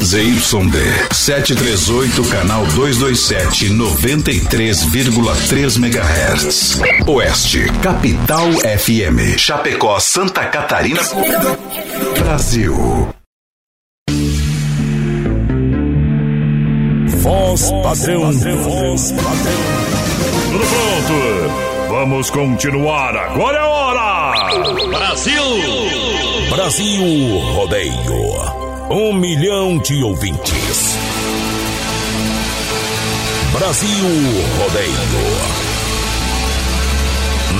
ZYD 738, canal 227, 93,3 MHz. Oeste, Capital FM. Chapecó, Santa Catarina. Brasil. Voz padrão, voz padrão. Tudo pronto? Vamos continuar. Agora é a hora! Brasil! Brasil Rodeio. Um milhão de ouvintes. Brasil Rodeio.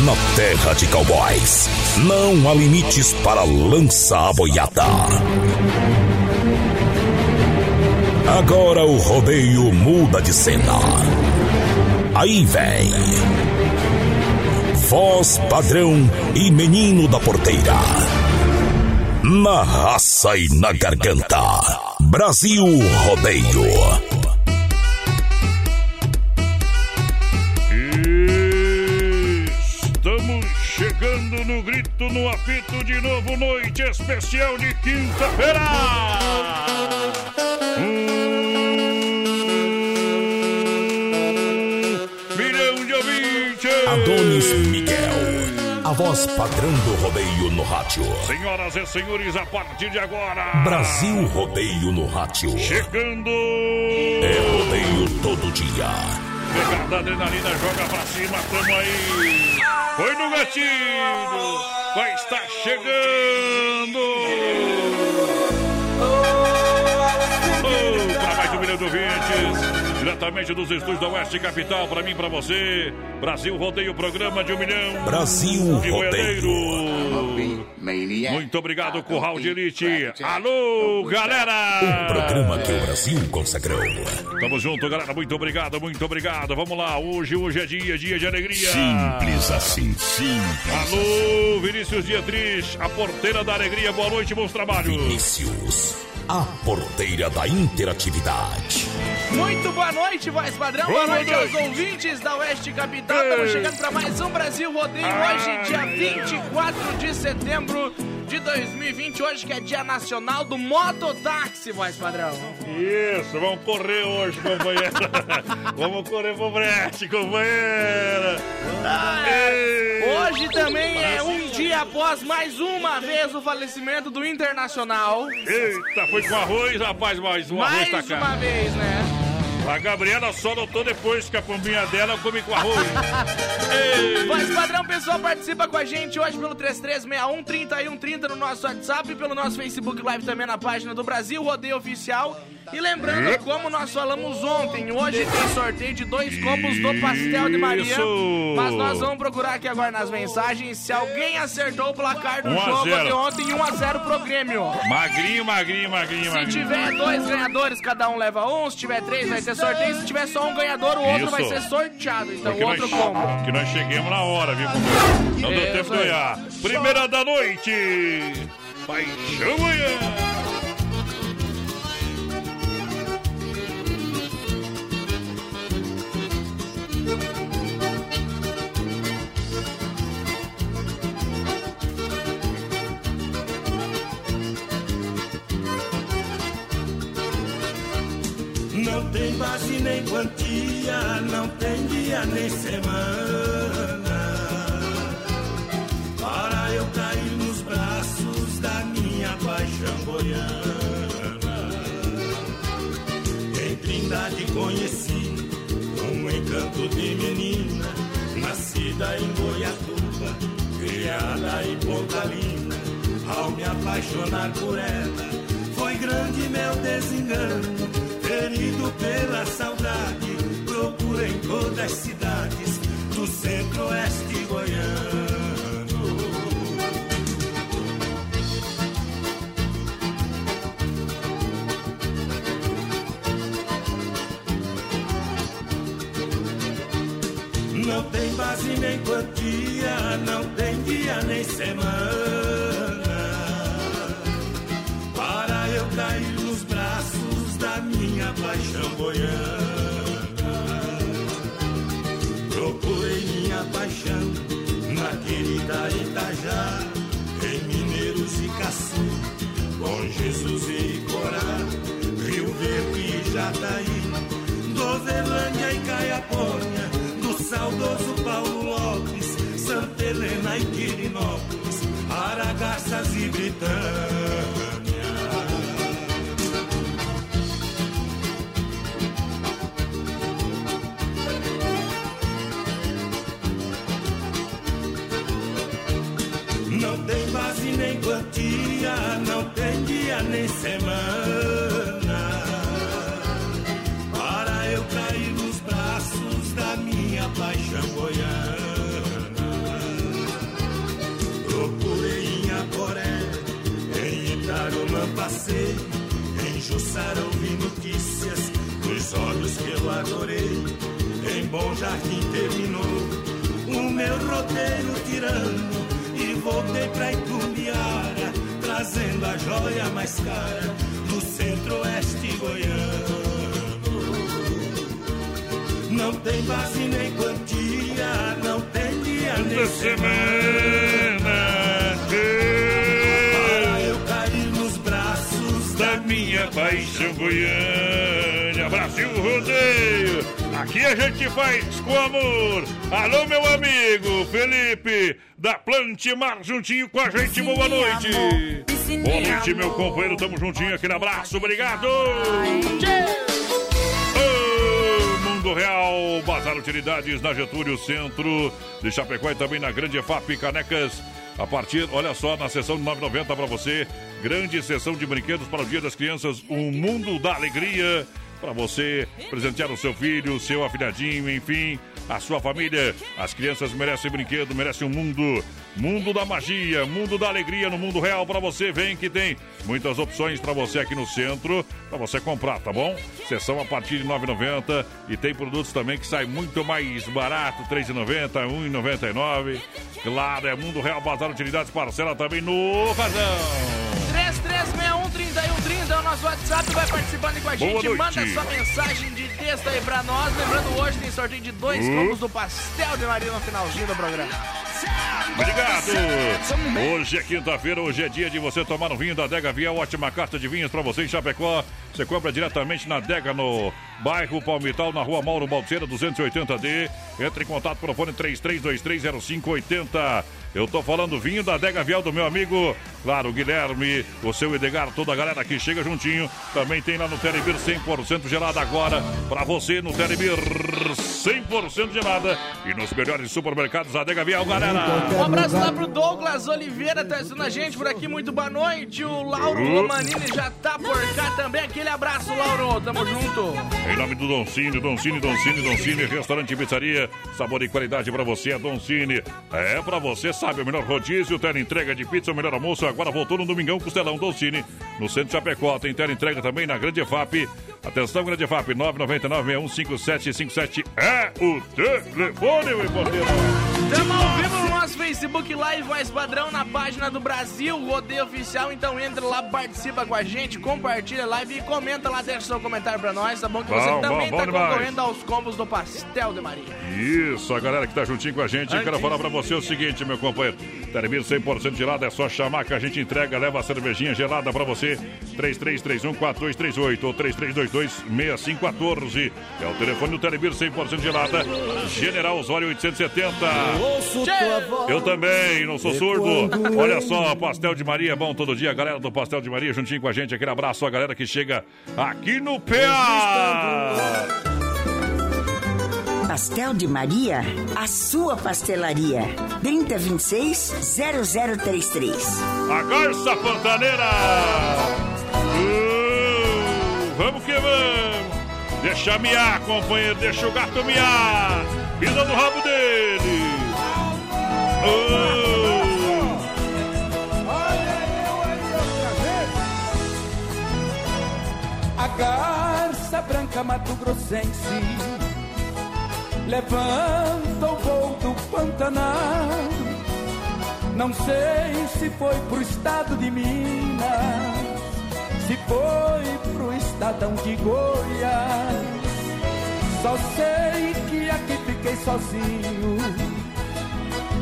Na terra de cowboys, não há limites para lança boiada. Agora o rodeio muda de cena. Aí vem. Voz padrão e menino da porteira. Na raça e na garganta. Brasil Rodeio. Estamos chegando no grito, no apito de novo, noite especial de quinta-feira. Um milhão de ouvintes. Adonis. A voz padrão do rodeio no rádio. Senhoras e senhores, a partir de agora. Brasil Rodeio no rádio. Chegando. É rodeio todo dia. Pegada adrenalina, joga pra cima, tamo aí. Foi no gatilho. Vai estar chegando. Oh, para mais um milhão de ouvintes. Diretamente dos estúdios da Oeste Capital, pra mim e pra você. Brasil Rodeio, programa de um milhão. Brasil de Rodeio. Muito obrigado, Curral de Elite. Alô, galera! Um programa que o Brasil consagrou. Tamo junto, galera. Muito obrigado, muito obrigado. Vamos lá. Hoje, hoje é dia, dia de alegria. Simples assim, simples. Alô, Vinícius Dietrich, a porteira da alegria. Boa noite, bons trabalhos. Vinícius, a porteira da interatividade. Muito boa noite, voz padrão. Boa, noite, aos ouvintes da Oeste Capital. Estamos chegando para mais um Brasil Rodeio. Hoje, dia 24 de setembro de 2020. Hoje que é dia nacional do mototáxi, voz padrão. Isso, vamos correr hoje, companheira. vamos correr pro brete, companheira. Ah, é. Hoje também é um dia após mais uma vez o falecimento do Internacional. Eita, foi com arroz, rapaz, mais um mais arroz tá cá. uma vez, né? A Gabriela só notou depois que a pombinha dela come com arroz. Voz padrão, pessoal, participa com a gente hoje pelo 3361-3130 no nosso WhatsApp e pelo nosso Facebook Live também na página do Brasil Rodeio Oficial. E lembrando, como nós falamos ontem, hoje tem sorteio de dois combos do Pastel de Maria. Isso. Mas nós vamos procurar aqui agora nas mensagens se alguém acertou o placar do 1 a jogo 0. de ontem 1x0 pro Grêmio. Magrinho, magrinho, magrinho, Se magrinho. tiver dois ganhadores, cada um leva um. Se tiver três, vai ter sorteio. Se tiver só um ganhador, o outro Isso. vai ser sorteado. Então, Porque outro nós, combo. que nós chegamos na hora, viu, companheiro? Não deu Isso tempo de ganhar. Primeira da noite. Paixão Goiânia. Base nem quantia, não tem dia nem semana. Para eu cair nos braços da minha paixão goiana. Em Trindade conheci um encanto de menina, nascida em Goiatuba, criada em Pontalina. Ao me apaixonar por ela, foi grande meu desengano. Ferido pela saudade, procuro em todas as cidades do centro-oeste goiano. Não tem base nem quantia, não tem dia nem semana. Goiana. Procurei minha paixão na querida Itajá, em Mineiros e Caçu, com Jesus e Corá. Gravataí, Dozelândia e Caiapônia, do saudoso Paulo Lopes, Santa Helena e Quirinópolis, Aragaças e Britânia. Quantia, não tem dia nem semana. Para eu cair nos braços da minha paixão goiana. Procurei em Aporé, em Itarumã passei, em Jussara ouvi notícias dos olhos que eu adorei. Em Bom Jardim terminou o meu roteiro tirando voltei pra Itumbiara, trazendo a joia mais cara do centro-oeste goiano. Não tem base nem quantia, não tem dia nem semana. Para eu cair nos braços da minha paixão Goiânia, Brasil Rodeio. Aqui a gente faz com amor. Alô, meu amigo Felipe, da Plantimar, juntinho com a gente. Boa noite. Boa noite, meu companheiro. Tamo juntinho. Aquele abraço. Obrigado. Mundo Real, Bazar Utilidades na Getúlio Centro de Chapecó e também na Grande FAP Canecas. A partir, olha só, na sessão de 9,90 para você. Grande sessão de brinquedos para o Dia das Crianças. Um mundo da alegria para você presentear o seu filho, o seu afilhadinho, enfim, a sua família. As crianças merecem brinquedo, merecem um mundo, mundo da magia, mundo da alegria no mundo real para você. Vem que tem muitas opções para você aqui no centro, para você comprar, tá bom? Sessão a partir de 9,90 e tem produtos também que saem muito mais barato, 3,90, 1,99. Claro, é Mundo Real Bazar Utilidades, parcela também no Razão. 3361 o nosso WhatsApp, vai participando com a Boa gente, noite. manda sua mensagem de texto aí pra nós. Lembrando, hoje tem sorteio de dois Hum. combos do Pastel de Maria no finalzinho do programa. Obrigado! Hoje é quinta-feira, hoje é dia de você tomar um vinho da Dega Viel, ótima carta de vinhos para você em Chapecó. Você compra diretamente na Dega no bairro Palmital, na rua Mauro Balseira 280D. Entre em contato pelo fone 33230580. Eu tô falando vinho da Dega Viel do meu amigo, claro, Guilherme, o seu Edgar, toda a galera que chega juntinho. Também tem lá no Telebir 100% gelada agora para você no Telebir 100% gelada e nos melhores supermercados da Dega Viel, galera. Um abraço lá pro Douglas Oliveira, tá assistindo a gente por aqui. Muito boa noite. O Lauro. Romanini já tá por cá também. Aquele abraço, Lauro. Tamo junto. Em nome do Don Cine, Don Cine, Don Cine, Don Cine, restaurante e pizzaria, sabor e qualidade pra você, é Don Cine. É pra você, sabe, o melhor rodízio, tela entrega de pizza, o melhor almoço, agora voltou no Domingão Costelão Don Cine, no centro de Chapecó, tem tela entrega também na Grande FAP. Atenção, Grande FAP, 999-615757 é o telefone, meu porteiro. Tamo ao vivo no nosso Facebook Live Voz Padrão na página do Brasil Rodeio Oficial. Então entra lá, participa com a gente, compartilha a live e comenta lá, deixa seu comentário pra nós, tá bom? Que você Bom, também bom, tá bom demais. concorrendo aos combos do Pastel de Maria. Isso, a galera que tá juntinho com a gente, eu quero falar pra você o seguinte, meu companheiro. Termina 100% gelado, é só chamar que a gente entrega, leva a cervejinha gelada pra você. 3331-4238 ou 3322-6514. É o telefone do Telebir 100% gelada. General Osório 870. Eu também, não sou surdo. Olha só, Pastel de Maria é bom todo dia. Galera do Pastel de Maria juntinho com a gente. Aquele abraço a galera que chega aqui no PA. Pastel de Maria, a sua pastelaria. 3026-0033. A Garça Pantaneira! Uh, vamos que vamos! Deixa miar, companheiro, deixa o gato miar! Pisa no rabo dele! Uh, A garça branca Mato Grossense levanta o voo do Pantanal. Não sei se foi pro estado de Minas, se foi pro estadão de Goiás. Só sei que aqui fiquei sozinho,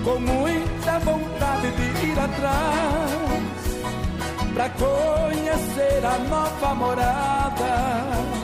com muita vontade de ir atrás pra conhecer a nova morada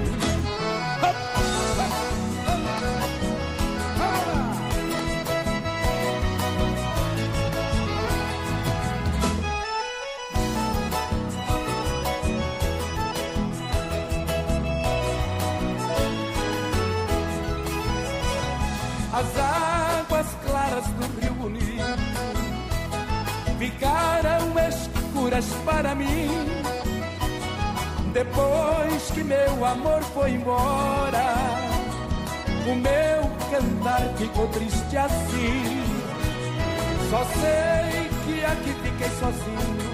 Para mim. Depois que meu amor foi embora, o meu cantar ficou triste assim. Só sei que aqui fiquei sozinho,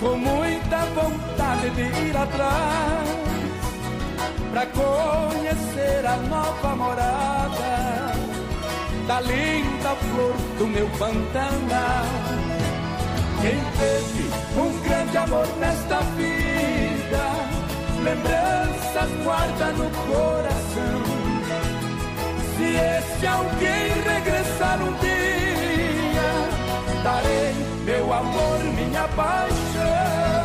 com muita vontade de ir atrás pra conhecer a nova morada da linda flor do meu Pantanal. Quem teve um grande amor nesta vida, lembranças guarda no coração. Se esse alguém regressar um dia, darei meu amor, minha paixão.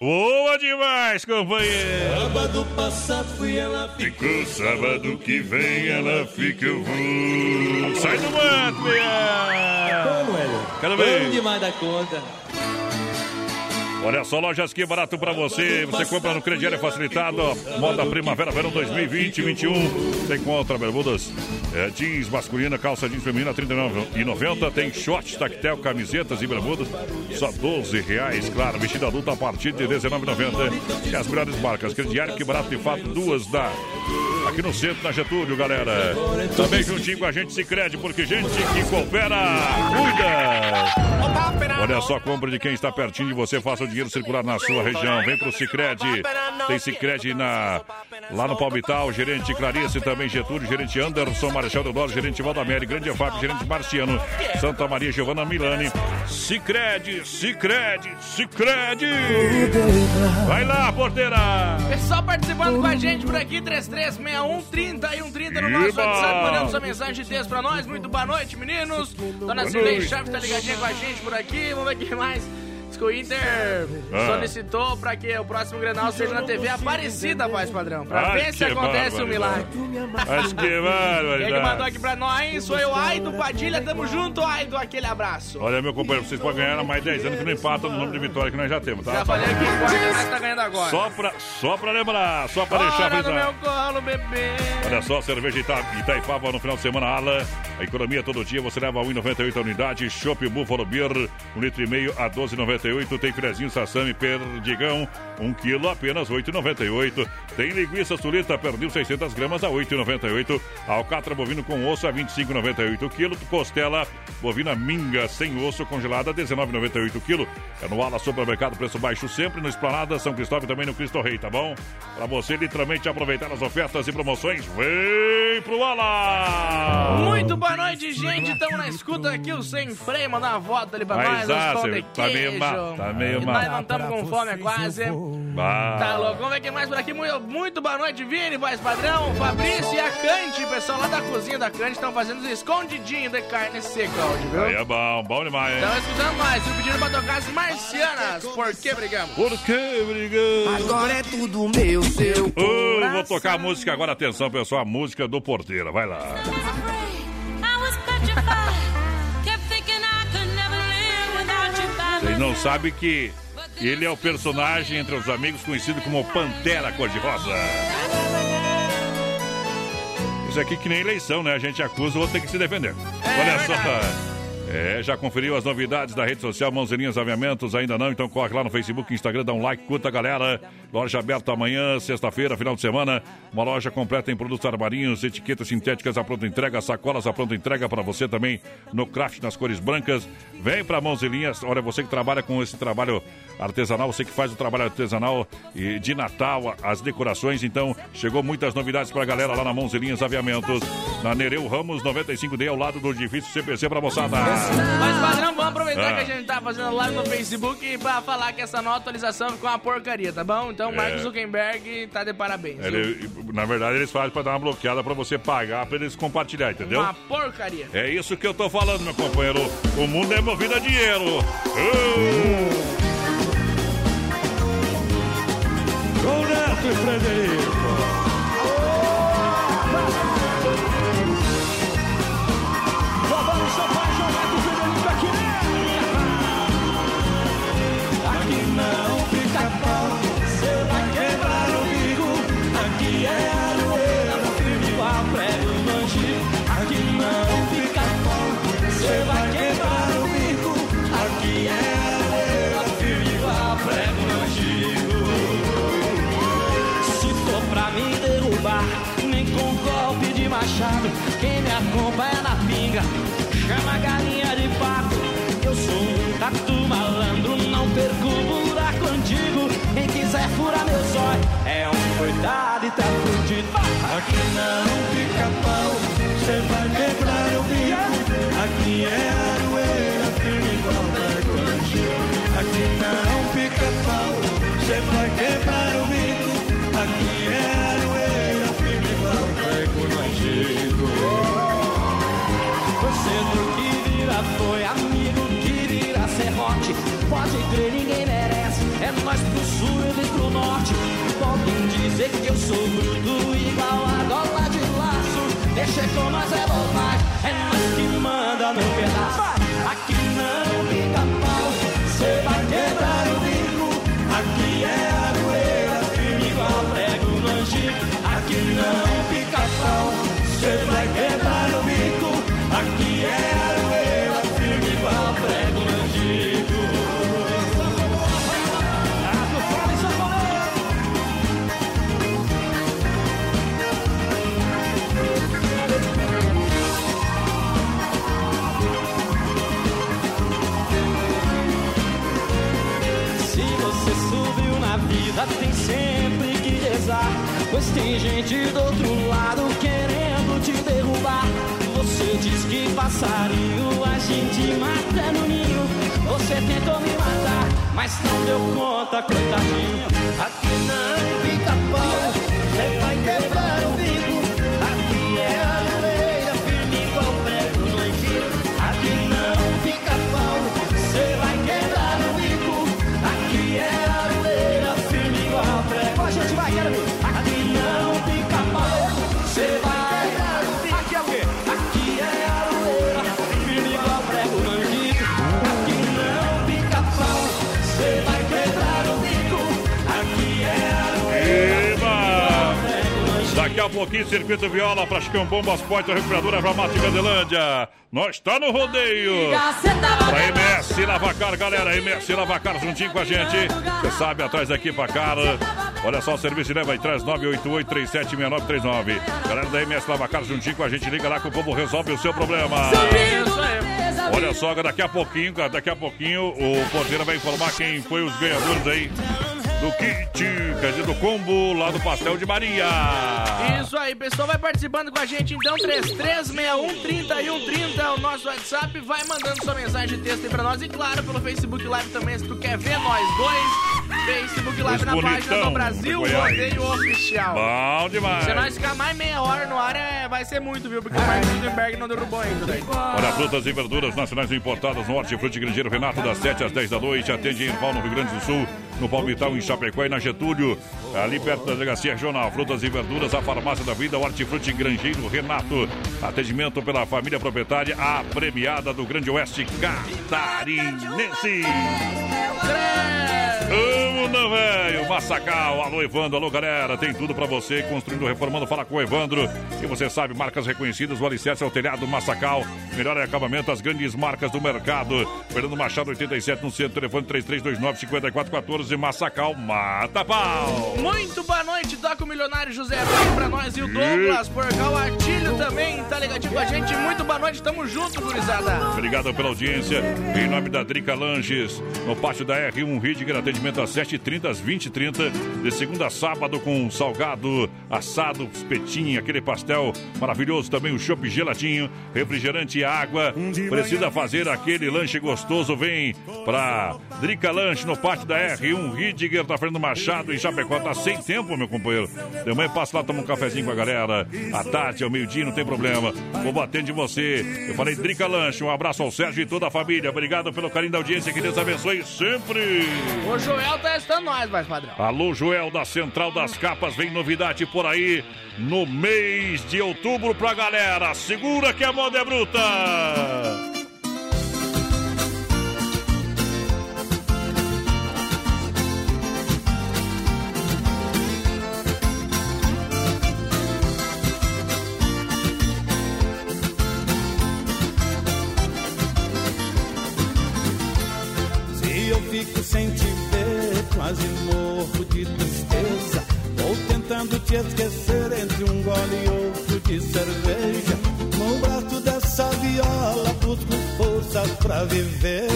Boa demais, companheiro! Sábado passado fui ela Ficou sábado que vem, ela fica eu vou. Sai do mato, minha! Como, Hélio? Quero ver. demais da conta. Olha só, lojas que barato pra você. Você compra no crediário facilitado. Moda Primavera Verão 2020-21. Tem contra bermudas, é, jeans masculina, calça jeans feminina, R$ 39,90. Tem short, tactel, camisetas e bermudas, só 12 reais. Claro, vestido adulto a partir de R$ 19,90. E as melhores marcas. Crediário que barato de fato, duas da. Aqui no centro, na Getúlio, galera. Também juntinho com a gente se crede, porque gente que coopera, cuida. Olha só, compra de quem está pertinho de você, faça o dinheiro circular na sua região. Vem pro Cicred. Tem Cicred na, lá no Palmital, gerente Clarice, também Getúlio, gerente Anderson, Marechal Deodoro, gerente Valdamere, Grande EFAP, gerente Marciano, Santa Maria, Giovana Milani. Cicred, Cicred, Cicred. Vai lá, porteira. Pessoal participando com a gente por aqui, 3361 30 e 130 no nosso Eba! WhatsApp, mandando sua mensagem de texto pra nós. Muito boa noite, meninos. Dona noite. Chaves tá ligadinha com a gente por aqui. Vamos ver quem mais. Que o Inter Ah. solicitou pra que o próximo Grenal seja na TV Aparecida, voz padrão. Pra Ai, ver se acontece o milagre. Acho que Quem é que mandou aqui pra nós? Sou eu, Aido Padilha. Tamo junto, Aido. Aquele abraço. Olha, meu companheiro, vocês podem ganhar há mais 10 anos que não empatam no número de vitória que nós já temos, tá? Já falei aqui, nós tá ganhando agora. Só pra, só pra lembrar, só pra deixar do meu colo, bebê. Olha só, cerveja Ita- Itaipava no final de semana, ala. A economia todo dia, você leva 1,98 a unidade. Chopp Buffalo Beer, 1 litro e meio a 12,98. Tem filezinho sassami perdigão, 1 quilo apenas 8,98. Tem linguiça sulita, pernil 600 gramas a 8,98. Alcatra bovino com osso a 25,98 quilo. Costela bovina minga sem osso congelada a 19,98 quilo. É no Ala Supermercado, preço baixo sempre no Esplanada São Cristóvão e também no Cristo Rei, tá bom? Pra você literalmente aproveitar as ofertas e promoções, vem pro Ala! Muito boa noite, gente. Estamos na escuta aqui, o Sem Freio, mandar uma volta ali pra Mas, nós, ah, os pão de tá mal, tá meio mal. Nós não estamos com fome, é quase. Bah. Tá louco, vamos ver quem mais por aqui. Muito, muito boa noite, Vini, voz padrão, Fabrício e a Cante, pessoal lá da cozinha da Cante, estão fazendo os escondidinhos de carne seca hoje, viu? Aí é bom, bom demais, hein? Estão escutando mais, e pedindo pra tocar as marcianas. Por que brigamos? Por que brigamos? Agora é tudo meu, seu vou tocar a música agora, atenção pessoal, a música do Porteira, vai lá. Não sabem que ele é o personagem entre os amigos conhecido como Pantera Cor-de-Rosa. Isso aqui que nem eleição, né? A gente acusa, o outro tem que se defender. Olha só. É, já conferiu as novidades da rede social Mãozinhas Aviamentos? Ainda não? Então corre lá no Facebook, Instagram, dá um like, curta, galera. Loja aberta amanhã, sexta-feira, final de semana. Uma loja completa em produtos armarinhos, etiquetas sintéticas à pronta entrega, sacolas à pronta entrega para você também no craft nas cores brancas. Vem para Mãos e Linhas. Olha, você que trabalha com esse trabalho artesanal, você que faz o trabalho artesanal e de Natal, as decorações. Então, chegou muitas novidades para a galera lá na Mãos e Linhas Aviamentos, na Nereu Ramos 95D, ao lado do edifício CPC para moçada. Mas, padrão, vamos aproveitar Ah. que a gente tá fazendo live no Facebook pra falar que essa nova atualização ficou uma porcaria, tá bom? Então, Mark É. Zuckerberg tá de parabéns. Ele- na verdade, eles fazem para dar uma bloqueada para você pagar, para eles compartilhar, entendeu? Uma porcaria. É isso que eu tô falando, meu companheiro. O mundo é movido a dinheiro. Uh! Com Neto e Frederico. Vamos chamar quem me acompanha na pinga, chama a galinha de pato. Eu sou um tatu malandro, não perco o buraco antigo. Quem quiser furar meu zóio, é um coitado e tá fudido. Aqui não fica pau, cê vai quebrar o bico. Aqui é aroeira, Pode crer, ninguém merece. É nós pro sul e eles pro norte. Podem dizer que eu sou bruto igual a gola de laço. Deixa com nós é bobagem. É nós que manda no pedaço. Aqui não fica pau. Cê vai quebrar o bico. Aqui é aroeira, firme igual prego no antigo. Aqui não fica pau. Cê vai Circuito Viola, pra Chicão Bombas, Poitra, Recuperadora, Vamata e Verdelândia. Nós tá no rodeio. Pra MS Lavacar, galera. MS Lavacar juntinho com a gente. Você sabe, atrás daqui pra cara. Olha só o serviço leva aí, traz 988-376939. Galera da MS Lavacar juntinho com a gente. Liga lá que o povo resolve o seu problema. Olha só, daqui a pouquinho, daqui a pouquinho, o porteiro vai informar quem foi os ganhadores aí do kit, quer dizer, do combo lá do Pastel de Maria. Isso aí, pessoal, vai participando com a gente então, 3361-3130 é o nosso WhatsApp, vai mandando sua mensagem de texto aí pra nós e claro, pelo Facebook Live também, se tu quer ver nós dois, Facebook Live Os na página do Brasil. Rodeio Oficial. Bom demais. Se nós ficar mais meia hora no ar, é, vai ser muito, viu? Porque o Marcos Zuckerberg não derrubou ainda. Daí. Olha, frutas e verduras nacionais importadas no Hortifruti Grangeiro Renato, das 7 às 10 da noite. Atende em Irval, no Rio Grande do Sul, no Palmital, em Chapecó e na Getúlio, ali perto da delegacia regional. Frutas e verduras, a farmácia da vida, Hortifruti Grangeiro Renato. Atendimento pela família proprietária, a premiada do Grande Oeste Catarinense. Vamos mundo velho, Massacal, alô Evandro, alô galera, tem tudo pra você, construindo, reformando, fala com o Evandro. E você sabe, marcas reconhecidas, o alicerce é o telhado Massacal, melhor acabamento, as grandes marcas do mercado. Fernando Machado, 87, no centro, telefone 3329-5414, Massacal, mata pau. Muito boa noite, toca o milionário José. Arthur pra nós e o Douglas Porcal Artilho também, tá ligadinho com a gente. Muito boa noite, tamo junto, gurizada. Obrigado pela audiência, em nome da Drica Lanches, no pátio da R1 Ridger, atendimento às 7h30, às 20h30, de segunda a sábado com salgado, assado, espetinho, aquele pastel maravilhoso, também o chopp geladinho, refrigerante e água. Precisa fazer aquele lanche gostoso, vem pra Drica Lanche no pátio da R1 Ridger, tá Fernando Machado em Chapecó, tá sem tempo, meu companheiro. De manhã passa lá, toma um cafezinho com a galera, à tarde, ao meio-dia, não tem problema. Vou batendo de você. Eu falei Drica Lanche, um abraço ao Sérgio e toda a família. Obrigado pelo carinho da audiência, que Deus abençoe sempre. O Joel tá estando nós, mais padrão. Alô, Joel da Central das Capas, vem novidade por aí no mês de outubro pra galera. Segura que a moda é bruta. Quase morro de tristeza. Vou tentando te esquecer entre um gole e outro de cerveja. No braço dessa viola, busco forças pra viver.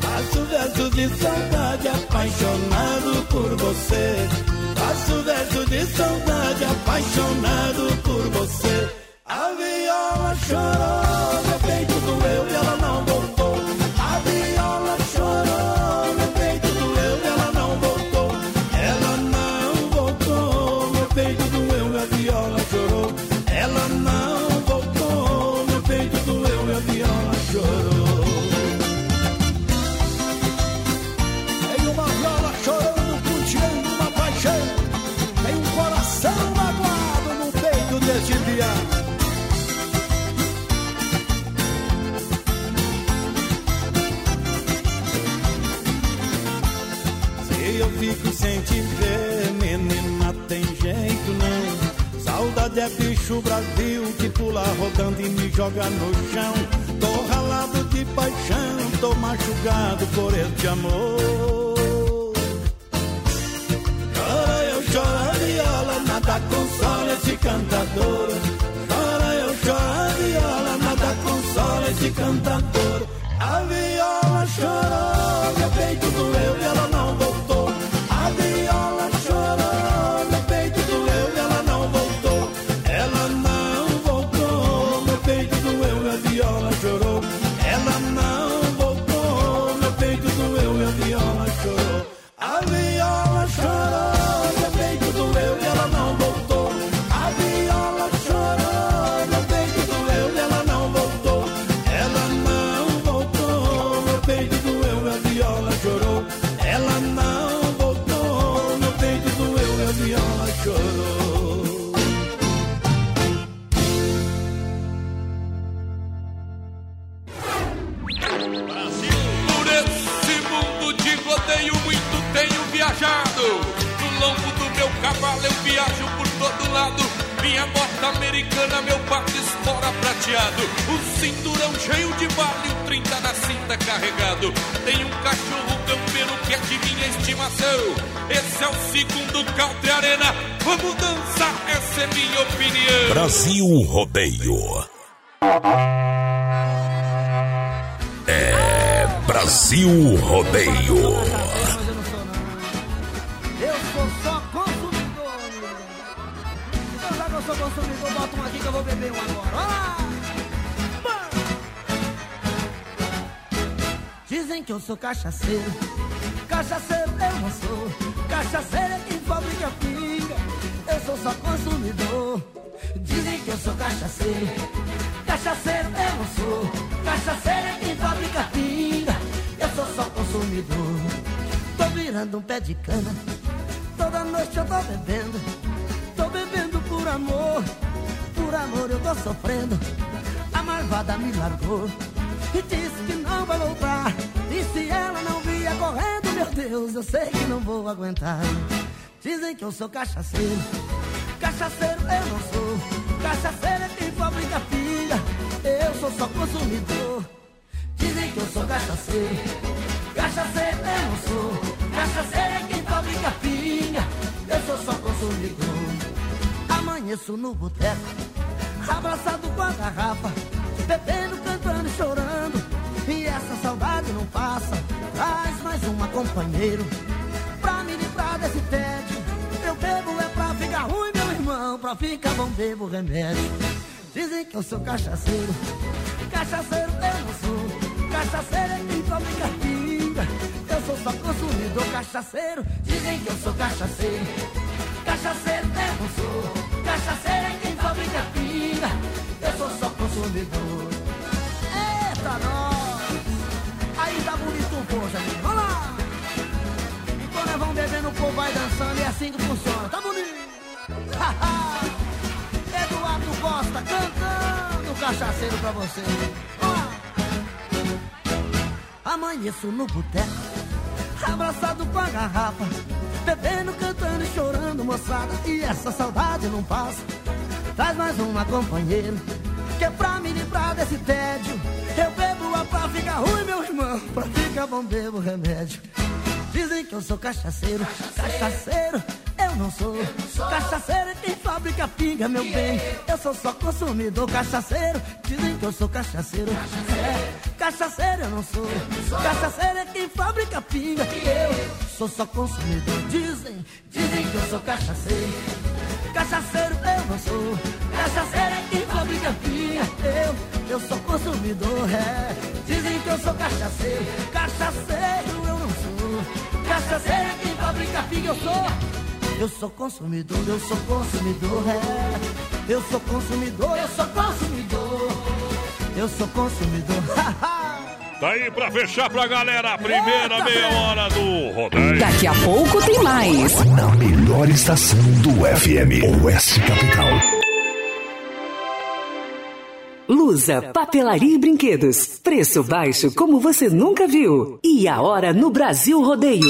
Faço versos de saudade, apaixonado por você. Faço verso de saudade, apaixonado por você. A viola chorou, Saudade é bicho Brasil que pula rodando e me joga no chão. Tô ralado de paixão, tô machucado por este amor. Chora eu choro a viola, nada consola esse cantador. Chora eu choro a viola, nada consola esse cantador. A viola chorou, Brasil Rodeio. É Brasil Rodeio. Eu sou só consumidor. Então já que eu sou consumidor, bota um aqui que eu vou beber um agora. Olha lá! Dizem que eu sou cachaceiro. Cachaceiro eu não sou. Cachaceiro cachaceiro. Cachaceiro eu não sou. Cachaceiro é quem fabrica pinga. Eu sou só consumidor. Tô virando um pé de cana. Toda noite eu tô bebendo. Tô bebendo por amor. Por amor eu tô sofrendo. A malvada me largou. E disse que não vai voltar. E se ela não vier correndo, meu Deus, eu sei que não vou aguentar. Dizem que eu sou cachaceiro, cachaceiro eu não sou. Cachaceiro é quem fabrica pinga, eu sou só consumidor. Dizem que eu sou cachaceiro, cachaceiro eu não sou. Cachaceiro é quem fabrica pinga, eu sou só consumidor. Amanheço no boteco, abraçado com a garrafa, bebendo, cantando e chorando. E essa saudade não passa, traz mais uma companheiro pra me livrar desse tédio. Irmão, pra ficar bom bebo remédio. Dizem que eu sou cachaceiro, cachaceiro eu não sou. Cachaceiro é quem fabrica pinga, eu sou só consumidor cachaceiro. Dizem que eu sou cachaceiro, cachaceiro eu não sou. Cachaceiro é quem fabrica pinga, eu sou só consumidor. Eita, nós! Aí tá bonito um poxa. Vamos lá! Quando nós vamos bebendo, o povo vai dançando e é assim que funciona. Tá bonito! Cantando cachaceiro pra você. Lá! Amanheço no boteco, abraçado com a garrafa, bebendo, cantando e chorando, moçada. E essa saudade não passa. Traz mais uma companheira, que é pra me livrar desse tédio. Eu bebo a pra ficar ruim, meu irmão, pra ficar bom bebo remédio. Dizem que eu sou cachaceiro, cachaceiro, eu não sou. Cachaceiro é quem fabrica pinga, meu bem. Eu sou só consumidor cachaceiro. Dizem que eu sou cachaceiro. É, cachaceiro eu não sou. Cachaceiro é quem fabrica pinga. Eu sou só consumidor. Dizem, dizem que eu sou cachaceiro. Cachaceiro eu não sou. Cachaceiro é quem fabrica pinga. Eu, eu sou consumidor. É, dizem que eu sou cachaceiro. Cachaceiro eu não sou. Cachaceiro é quem fabrica pinga. Eu sou. Eu sou consumidor, eu sou consumidor, é. Eu sou consumidor, eu sou consumidor. Eu sou consumidor. Tá aí pra fechar pra galera a primeira meia hora do rodeio. Daqui a pouco tem mais. Na melhor estação do FM, Oeste Capital. Lusa, papelaria e brinquedos. Preço baixo como você nunca viu. E a hora no Brasil Rodeio.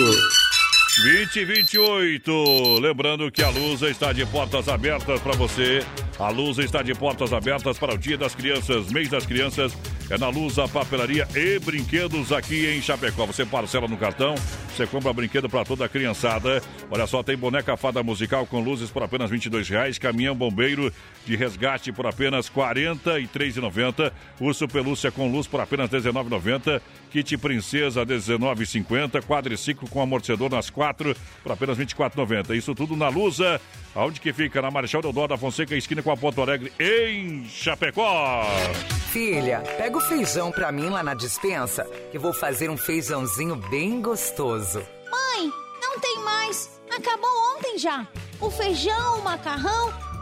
2028. Lembrando que a Lusa está de portas abertas para você. A Lusa está de portas abertas para o Dia das Crianças, mês das crianças. É na Lusa Papelaria e Brinquedos aqui em Chapecó. Você parcela no cartão, você compra brinquedo para toda a criançada. Olha só, tem boneca fada musical com luzes por apenas 22 reais, caminhão bombeiro de resgate por apenas R$ 43,90, urso pelúcia com luz por apenas R$ 19,90, kit princesa R$ 19,50, quadriciclo com amortecedor nas quatro por apenas R$ 24,90. Isso tudo na Lusa, aonde que fica? Na Marechal Deodoro da Fonseca, esquina com a Porto Alegre, em Chapecó. Filha, pega o feijão pra mim lá na dispensa, que vou fazer um feijãozinho bem gostoso. Mãe, não tem mais. Acabou ontem já. O feijão, o macarrão,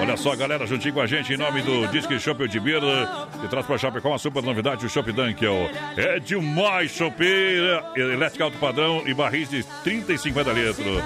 Olha só, galera, juntinho com a gente, em nome do Disque Shop de Beira, que traz pra Chapecó uma super novidade, o Shop Dunkel. É demais, chopeira, elétrica alto padrão e barris de 30 e 50 litros.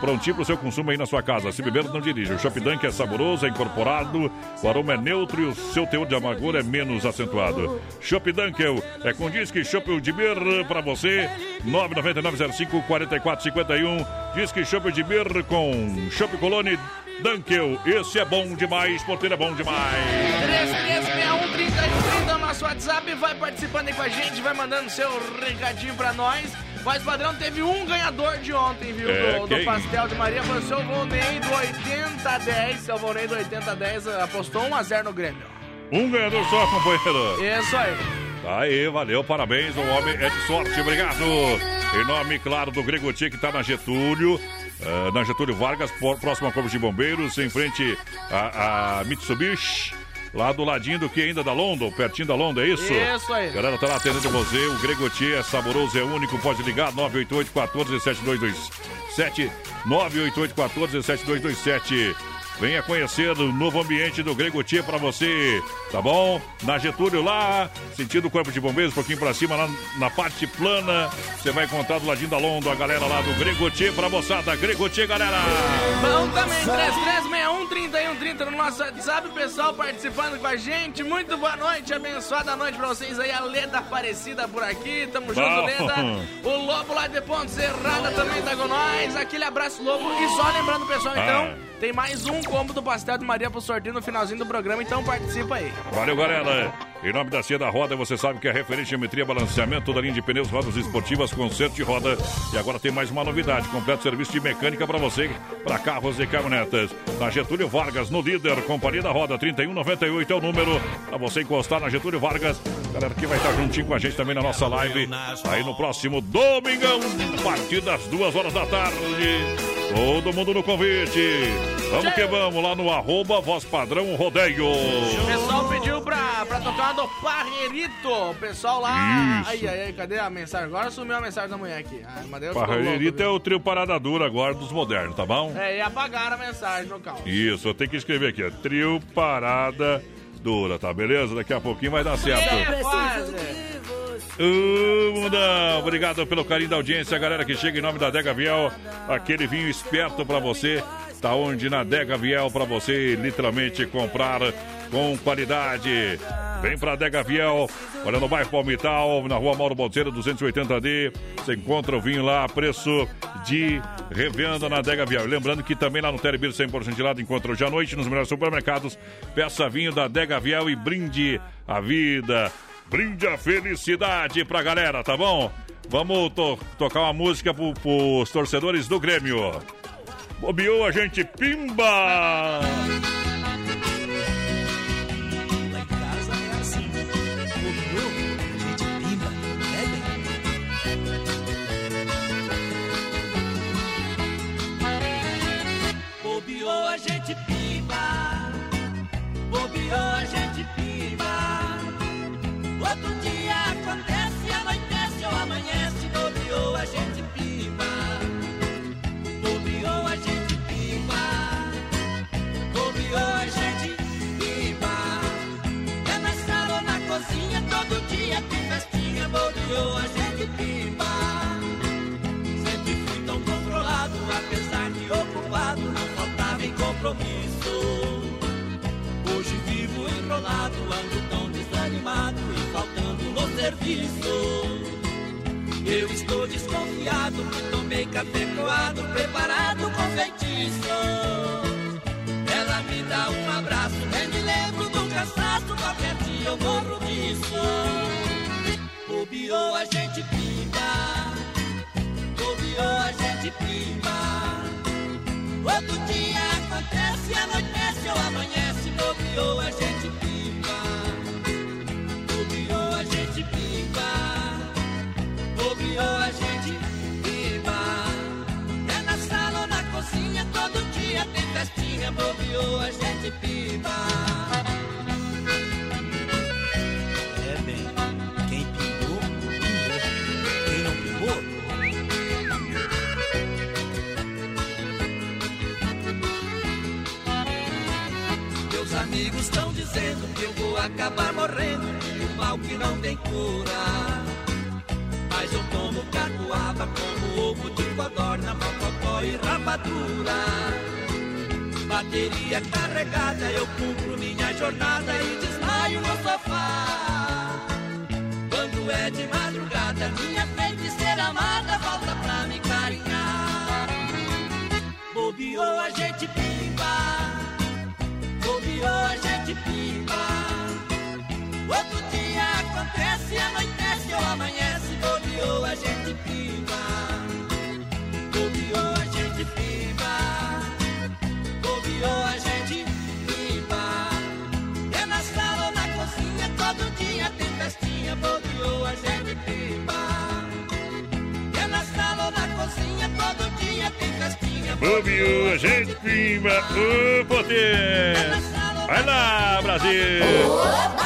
Prontinho pro seu consumo aí na sua casa. Se beber, não dirija. O Shop Dunk é saboroso, é incorporado, o aroma é neutro e o seu teor de amargura é menos acentuado. Shop Dunkel é com disque Shop de Bir pra você. 99905-4451. Disque Shop de Bir com Shop Colone Dunkel. Esse é bom demais, porteiro é bom demais. 3361 no nosso WhatsApp. Vai participando aí com a gente, vai mandando seu recadinho pra nós. Mas, padrão, teve um ganhador de ontem, viu? É, do, do pastel de Maria. Foi o seu Volney do 8010. Seu Volney do 8010 apostou 1x0 no Grêmio. Um ganhador só, companheiro. Isso aí. Tá aí, valeu, parabéns, o homem é de sorte, obrigado. Em nome, claro, do Gregoti, que tá na Getúlio, eh, na Getúlio Vargas, por- próximo ao Corpo de Bombeiros, em frente a, a Mitsubishi. lá do ladinho do que ainda da London, pertinho da London, é isso? Isso aí. Galera, tá lá atendendo você. O Gregotier é saboroso, é único. Pode ligar 988 14 7227 988 14 7227 Venha conhecer o novo ambiente do Gregotier para você, tá bom? Na Getúlio lá, sentido o Corpo de Bombeiros, um pouquinho para cima, lá na parte plana, você vai encontrar do ladinho da Londo a galera lá do Gregotier pra moçada. Gregotier, galera! Bom também, 3361 no nosso WhatsApp, o pessoal participando com a gente. Muito boa noite, abençoada noite pra vocês aí. A Leda Aparecida por aqui, tamo junto, Bom. Leda. O Lobo lá de Ponte Serrada também tá com nós. Aquele abraço, Lobo. E só lembrando, pessoal, Ah. Tem mais um combo do Pastel de Maria pro sorteio no finalzinho do programa, então participa aí. Valeu, galera. Em nome da Cia da Roda, você sabe que é referência em geometria, balanceamento, toda linha de pneus, rodas esportivas, conserto de roda. E agora tem mais uma novidade: completo serviço de mecânica para você, para carros e caminhonetas. Na Getúlio Vargas, no líder, Companhia da Roda, 3198 é o número. Para você encostar na Getúlio Vargas. Galera que vai estar juntinho com a gente também na nossa live. Aí no próximo domingão, a partir das duas horas da tarde. Todo mundo no convite. Vamos que vamos lá no arroba voz padrão rodeio. O pessoal pediu pra, pra tocar uma do Parreirito. O pessoal lá. Isso. Ai, ai, ai, cadê a mensagem? Agora sumiu a mensagem da mulher aqui. Ah, Parreirito é louco, o trio Parada Dura agora dos modernos, tá bom? É, e apagaram a mensagem no carro. Isso, eu tenho que escrever aqui, ó. Trio Parada Dura, tá beleza? Daqui a pouquinho vai dar certo. É, quase. Ô, mundão, obrigado pelo carinho da audiência, galera que chega em nome da Dega Viel, aquele vinho esperto pra você. Tá onde na Dega Viel pra você literalmente comprar com qualidade. Vem pra Dega Viel, olha no bairro Palmital, na rua Mauro Bolseiro 280D. Você encontra o vinho lá, preço de revenda na Dega Viel. Lembrando que também lá no Telebir 100% de lado encontra hoje à noite nos melhores supermercados. Peça vinho da Dega Viel e brinde a vida. Brinde a felicidade pra galera, tá bom? Vamos to- tocar uma música pro, pros torcedores do Grêmio. Bobeou a gente pimba! Bobeou, a gente pimba. Sempre fui tão controlado, apesar de ocupado, não faltava em compromisso. Hoje vivo enrolado, ando tão desanimado e faltando no serviço. Eu estou desconfiado tomei café coado, preparado com feitiço. Ela me dá um abraço, nem me lembro do cansaço, qualquer dia eu morro disso. Bobeou, a gente pimba. Bobeou, a gente pimba. Outro dia acontece, anoitece ou amanhece. Bobeou, a gente pimba. Bobeou, a gente pimba. Bobeou, a gente pimba. É na sala ou na cozinha, todo dia tem festinha. Bobeou, a gente pimba. Amigos estão dizendo que eu vou acabar morrendo de mal que não tem cura. Mas eu tomo catuaba como ovo de codorna, mocotó e rapadura. Bateria carregada, eu cumpro minha jornada e desmaio no sofá. Quando é de madrugada, minha feiticeira amada volta pra me carinhar. Bobeou, a gente pimba. Bobeou, a gente pimba. Outro dia acontece, anoitece ou amanhece. Bobeou, a gente pimba. Bobeou, a gente pimba. Bobeou, a Bobeou a gente ô potência! sala ou Vai lá, Brasil!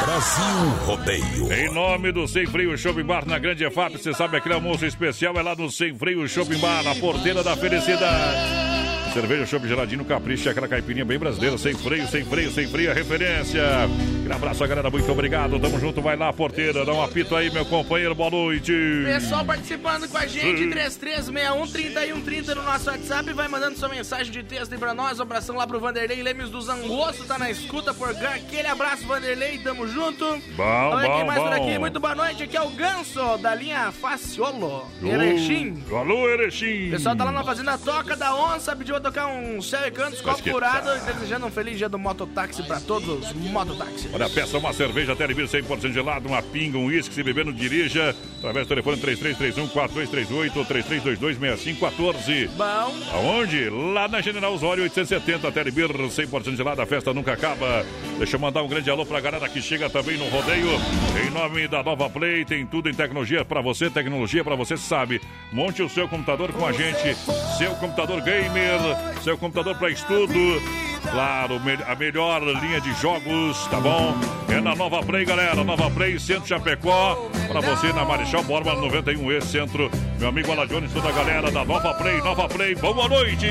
Brasil Rodeio. Em nome do Sem Freio Shopping Bar na Grande EFAP, você sabe aquele almoço especial é lá no Sem Freio Shopping Bar, na porteira da felicidade. Cerveja Chopp Geladinho Capricho, aquela caipirinha bem brasileira, sem freio, sem freio, sem freio, a referência. Um abraço, galera, muito obrigado. Tamo junto, vai lá, porteira, dá um apito aí, meu companheiro, boa noite. Pessoal participando com a gente, 3361-3130 no nosso WhatsApp, vai mandando sua mensagem de texto aí pra nós. Um abração lá pro Vanderlei Lemes do Zangosto, tá na escuta por cá. Aquele abraço, Vanderlei, tamo junto. Bom, bom, quem mais por bom. aqui. Muito boa noite, aqui é o Ganso, da linha Faciolo, Erechim. Ô, Alô, Erechim. O pessoal tá lá na Fazenda Toca da Onça, pediu tocar um céu e cantos, copo e desejando um feliz dia do mototáxi pra todos os mototáxis. Olha, peça uma cerveja Telebir 100% gelado, uma pinga, um uísque, se beber, não dirija. Através do telefone 3331-4238 ou 3322-6514. Bom. Aonde? Lá na General Osório 870, Telebir 100% gelado, a festa nunca acaba. Deixa eu mandar um grande alô pra galera que chega também no rodeio. Em nome da Nova Play, tem tudo em tecnologia pra você, tecnologia pra você sabe. Monte o seu computador com a gente, seu computador gamer, seu computador pra estudo. Claro, a melhor linha de jogos, tá bom? É na Nova Play, galera. Nova Play, Centro Chapecó. Pra você na Marechal Borba 91E Centro. Meu amigo Ala Jones, toda a galera da Nova Play. Nova Play, boa noite!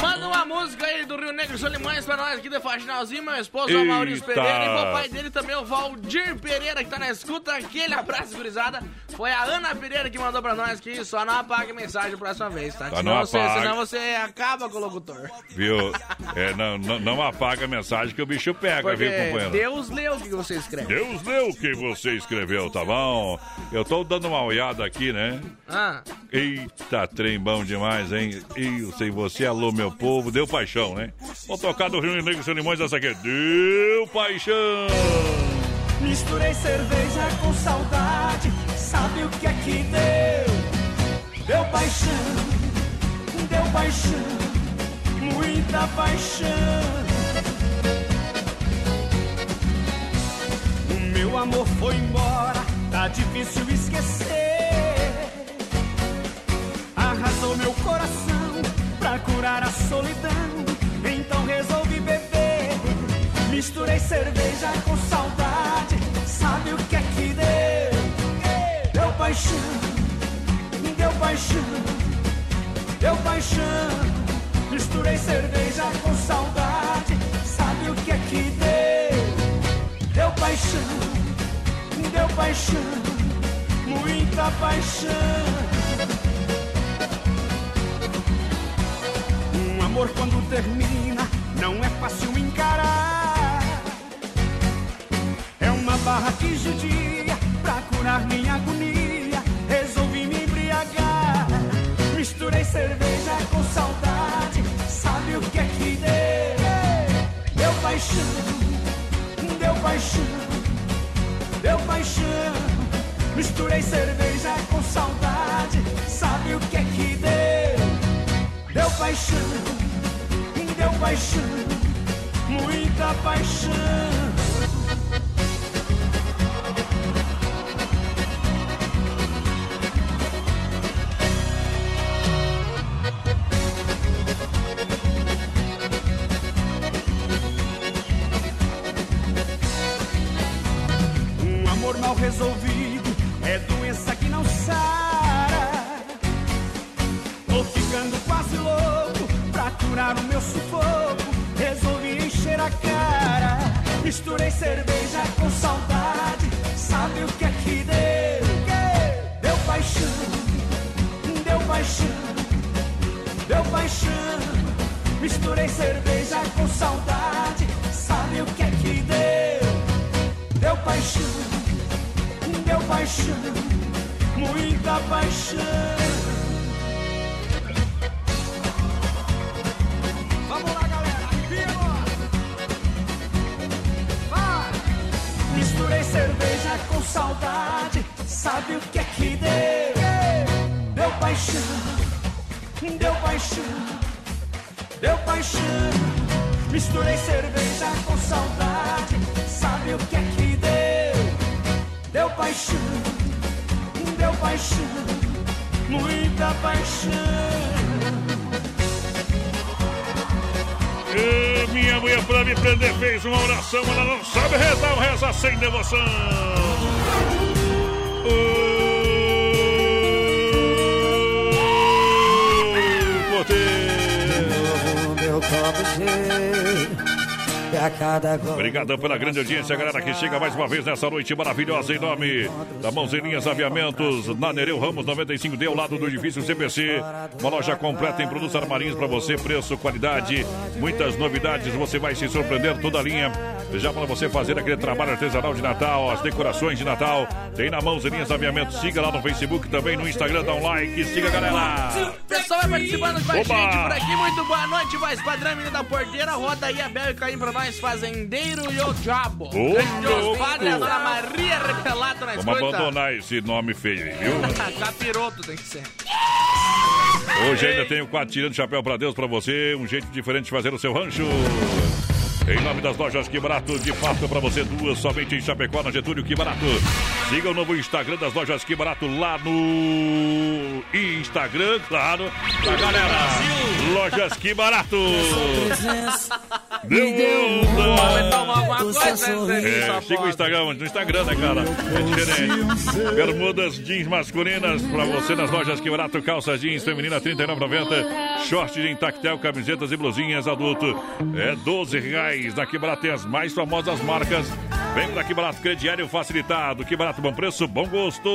Manda uma música aí do Rio Negro Solimões pra nós aqui de Faxinalzinho, meu esposo, o Maurício. Pereira, e o pai dele também, o Valdir Pereira, que tá na escuta. Aquele abraço, gurizada. Foi a Ana Pereira que mandou pra nós aqui, só não apague mensagem a próxima vez, tá? Tá, senão, não você, apague. senão você acaba com o locutor. Viu? É, não, não, não apaga a mensagem que o bicho pega, Porque viu, companheiro? Deus leu o que você escreve. Deus leu o que você escreveu, tá bom? Eu tô dando uma olhada aqui, né? Ah, Eita, trem bom demais, hein? Eu sei você, alô, meu povo, deu paixão, né? Vou tocar do Rio Negro Sem Limões, essa aqui é Deu Paixão! Misturei cerveja com saudade, sabe o que é que deu? Deu paixão, deu paixão, muita paixão. O meu amor foi embora, tá difícil esquecer. Arrasou meu coração pra curar a solidão, então resolvi beber. Misturei cerveja com saudade, sabe o que é que deu? Deu paixão, deu paixão, deu paixão. Misturei cerveja com saudade, sabe o que é que deu? Deu paixão, deu paixão, muita paixão. Um amor quando termina não é fácil encarar. É uma barra que judia pra curar minha agonia. Resolvi me embriagar. Misturei cerveja com saudade. Sabe o que é que deu? Deu paixão, deu paixão, deu paixão. Misturei cerveja com saudade. Sabe o que é que deu? Deu paixão, deu paixão, muita paixão. Mal resolvido é doença que não sara. Tô ficando quase louco pra curar o meu sufoco. Resolvi encher a cara. Misturei cerveja com saudade. Sabe o que é que deu? Deu paixão, deu paixão, deu paixão. Misturei cerveja com saudade. Sabe o que é que deu? Deu paixão, paixão, muita paixão. Vamos lá, galera, arrepia. Vai! Misturei cerveja com saudade, sabe o que é que deu? Deu paixão, deu paixão, deu paixão. Misturei cerveja com saudade, sabe o que é que paixão, deu paixão, muita paixão. Ô, minha mulher pra me prender fez uma oração, ela não sabe rezar, reza sem devoção. Ô, poder. Meu copo cheio. Obrigado pela grande audiência, galera que chega mais uma vez nessa noite maravilhosa em nome da Mãozinhas Aviamentos, na Nereu Ramos 95D, ao lado do edifício CPC. Uma loja completa em produtos armarinhos para você, preço, qualidade, muitas novidades, você vai se surpreender toda a linha. Já para você fazer aquele trabalho artesanal de Natal, as decorações de Natal, tem na Mãozinhas Aviamentos. Siga lá no Facebook, também no Instagram, dá um like, siga galera. Pessoal vai participando com a gente por aqui. Muito boa noite, voz padrão, menino da porteira. Roda aí a Bel e Caim pra nós, fazendeiro e o diabo. Ô, Grande louco! padre, a dona Maria Repelato na Vamos escuta. abandonar esse nome feio aí, viu? Capiroto tem que ser. Hoje ainda tenho quatro tirando chapéu pra Deus pra você, um jeito diferente de fazer o seu rancho. Em nome das lojas Que Barato, de fato pra você duas, somente em Chapecó, na Getúlio Que Barato. Siga o novo Instagram das lojas Que Barato lá no Instagram, claro, da galera. Lojas Que Barato. Deu né? é, siga o Instagram, no Instagram, né, cara? É diferente. Bermudas jeans masculinas pra você nas lojas Que Barato, calça jeans feminina R$ 39,90. Short de tactel, camisetas e blusinhas adulto. É 12 reais. Na Que Barato tem as mais famosas marcas. Vem pra Que Barato, crediário facilitado. Que Barato, bom preço, bom gosto.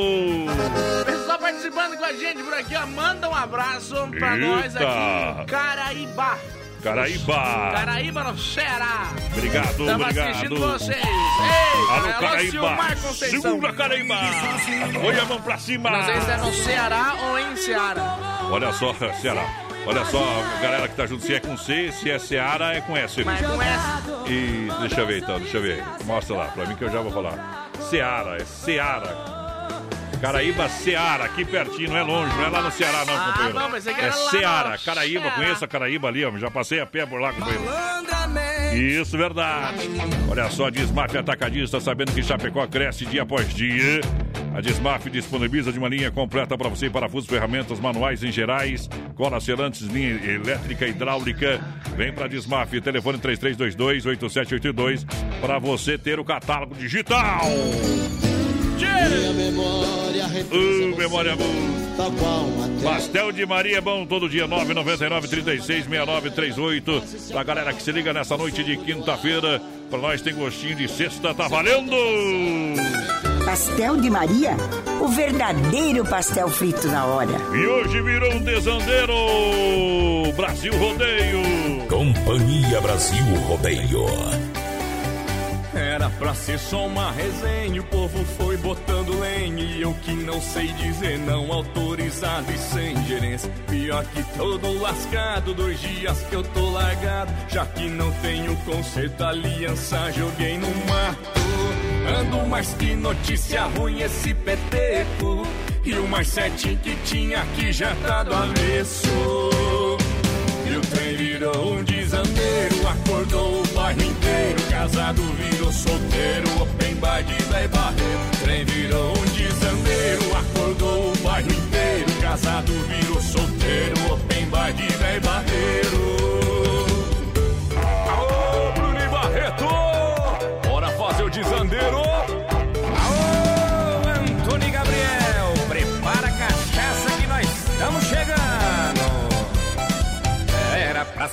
Pessoal participando com a gente por aqui, ó. Manda um abraço pra nós Eita. aqui. Caraíba. Caraíba. Caraíba no Ceará. Obrigado, Estamos obrigado. assistindo vocês. Ei, Alô, Silmar Caraíba. Segura, Caraíba. Põe a mão pra cima. Não sei se é no Ceará ou em Ceará. Olha só, Ceará. Olha só, galera que tá junto, se é com C, se é Seara, é com S. Mas com S. E deixa eu ver então, deixa eu ver. Mostra lá, pra mim que eu já vou falar. Seara, é Seara. Caraíba, Seara, aqui pertinho, não é longe, não é lá no Ceará não, Ah, companheiro. não, que é era lá Seara, no Caraíba, Ceará. conheço a Caraíba ali, ó, já passei a pé por lá, companheiro. Isso, verdade. Olha só, a Desmaf Atacadista, sabendo que Chapecó cresce dia após dia. A Desmaf disponibiliza de uma linha completa para você, parafusos, ferramentas manuais em gerais, cola selantes, linha elétrica, hidráulica. Vem para Desmaf, telefone 3322-8782 para você ter o catálogo digital. Minha memória Uh, memória boa. Pastel de Maria é bom todo dia, 999 36 69 38. Pra galera que se liga nessa noite de quinta-feira, pra nós tem gostinho de sexta, tá valendo! Pastel de Maria, o verdadeiro pastel frito na hora. E hoje virou um desandeiro! Brasil Rodeio! Companhia Brasil Rodeio. Era pra ser só uma resenha, o povo foi botando lenha e eu que não sei dizer não, autorizado e sem gerência. Pior que todo lascado, dois dias que eu tô largado, já que não tenho conserto, aliança joguei no mato. Ando mais que notícia ruim esse peteco, e o mais certinho que tinha aqui já tá do avesso. E o trem virou um desandeiro, acordou o bairro inteiro. Casado virou solteiro, open bar de Zé Barreiro. Trem virou um desandeiro, acordou o bairro inteiro. Casado virou solteiro, open bar de Zé Barreiro.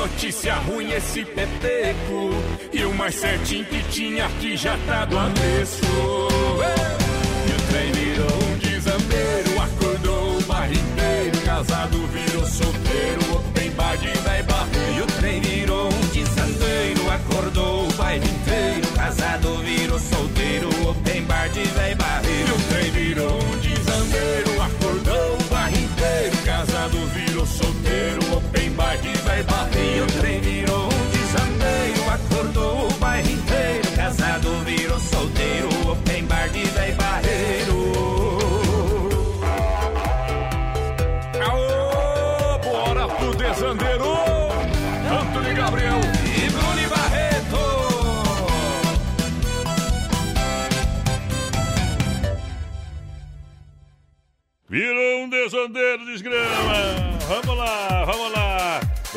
notícia ruim esse peteco. E o mais certinho que tinha aqui já tá do avesso. E o trem virou um desandeiro, acordou o bairro inteiro. Casado virou solteiro, open bar de Zé Barreiro. E o trem virou um desandeiro, acordou o bairro inteiro. Casado solteiro, open bar de véi barreiro.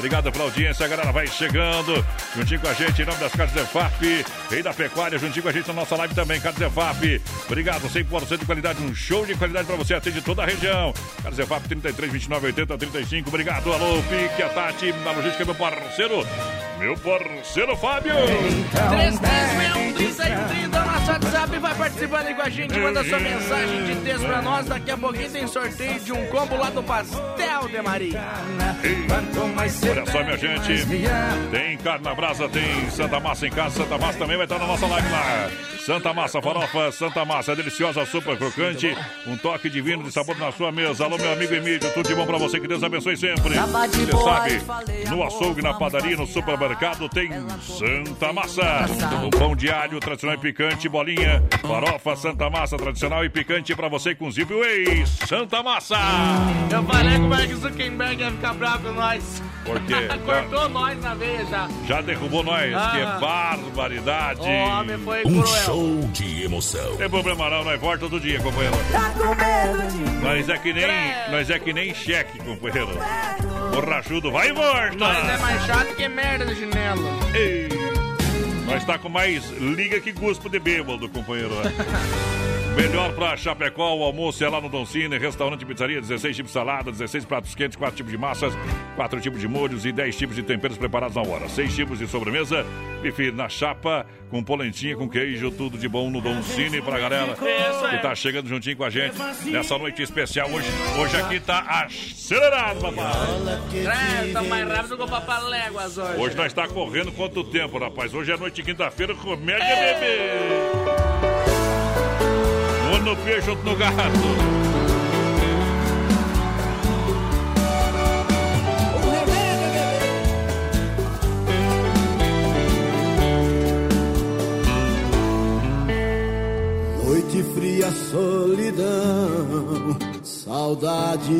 Obrigado pela audiência, a galera vai chegando. Juntinho com a gente, em nome das Carnes Zefap. Rei da Pecuária, juntinho com a gente na nossa live também, Carnes Zefap. Obrigado, 100% de qualidade, um show de qualidade pra você, atende toda a região. Carnes Zefap, 33, 29, 80, 35. Obrigado, alô, Pique, a Tati, na logística, meu parceiro. Meu parceiro Fábio. 3361 nosso WhatsApp vai participando aí com a gente, manda sua mensagem de texto pra nós. Daqui a pouquinho tem sorteio de um combo lá do Pastel de Maria. Olha só, minha gente. Tem carne na brasa, tem Santa Massa em casa. Santa Massa também vai estar na nossa live lá. Santa Massa, farofa, Santa Massa, deliciosa, super crocante. Um toque divino de sabor na sua mesa. Alô, meu amigo Emílio, tudo de bom pra você. Que Deus abençoe sempre. Você sabe, no açougue, na padaria, no supermercado, tem Santa Massa. O pão de alho tradicional e picante, bolinha. Farofa, Santa Massa, tradicional e picante pra você com Zip Way. Santa Massa. Eu falei como é que o Zuckerberg ia ficar bravo com nós. Por quê? Cortou nós na veia já. Já derrubou nós. Ah. Que barbaridade. O homem foi Um cruel. show de emoção. Tem problema não, nós volta todo dia, companheiro. Nós é que nem, nós é que nem cheque, companheiro. Borrachudo, vai e volta. Nós é mais chato que merda de chinelo. Ei, nós tá com mais liga que guspo de bêbado, companheiro. Melhor pra Chapecó, o almoço é lá no Don Cine, restaurante pizzaria, 16 tipos de salada, 16 pratos quentes, 4 tipos de massas, 4 tipos de molhos e 10 tipos de temperos preparados na hora. 6 tipos de sobremesa, bife na chapa, com polentinha, com queijo, tudo de bom no Don Cine pra galera que tá chegando juntinho com a gente nessa noite especial. Hoje, hoje aqui tá acelerado, papai. É, tá mais rápido que o Papaléguas hoje. Hoje nós tá correndo quanto tempo, rapaz? Hoje é noite de quinta-feira, comédia, bebê. No peixe, outro no gato. Noite fria, solidão, saudade.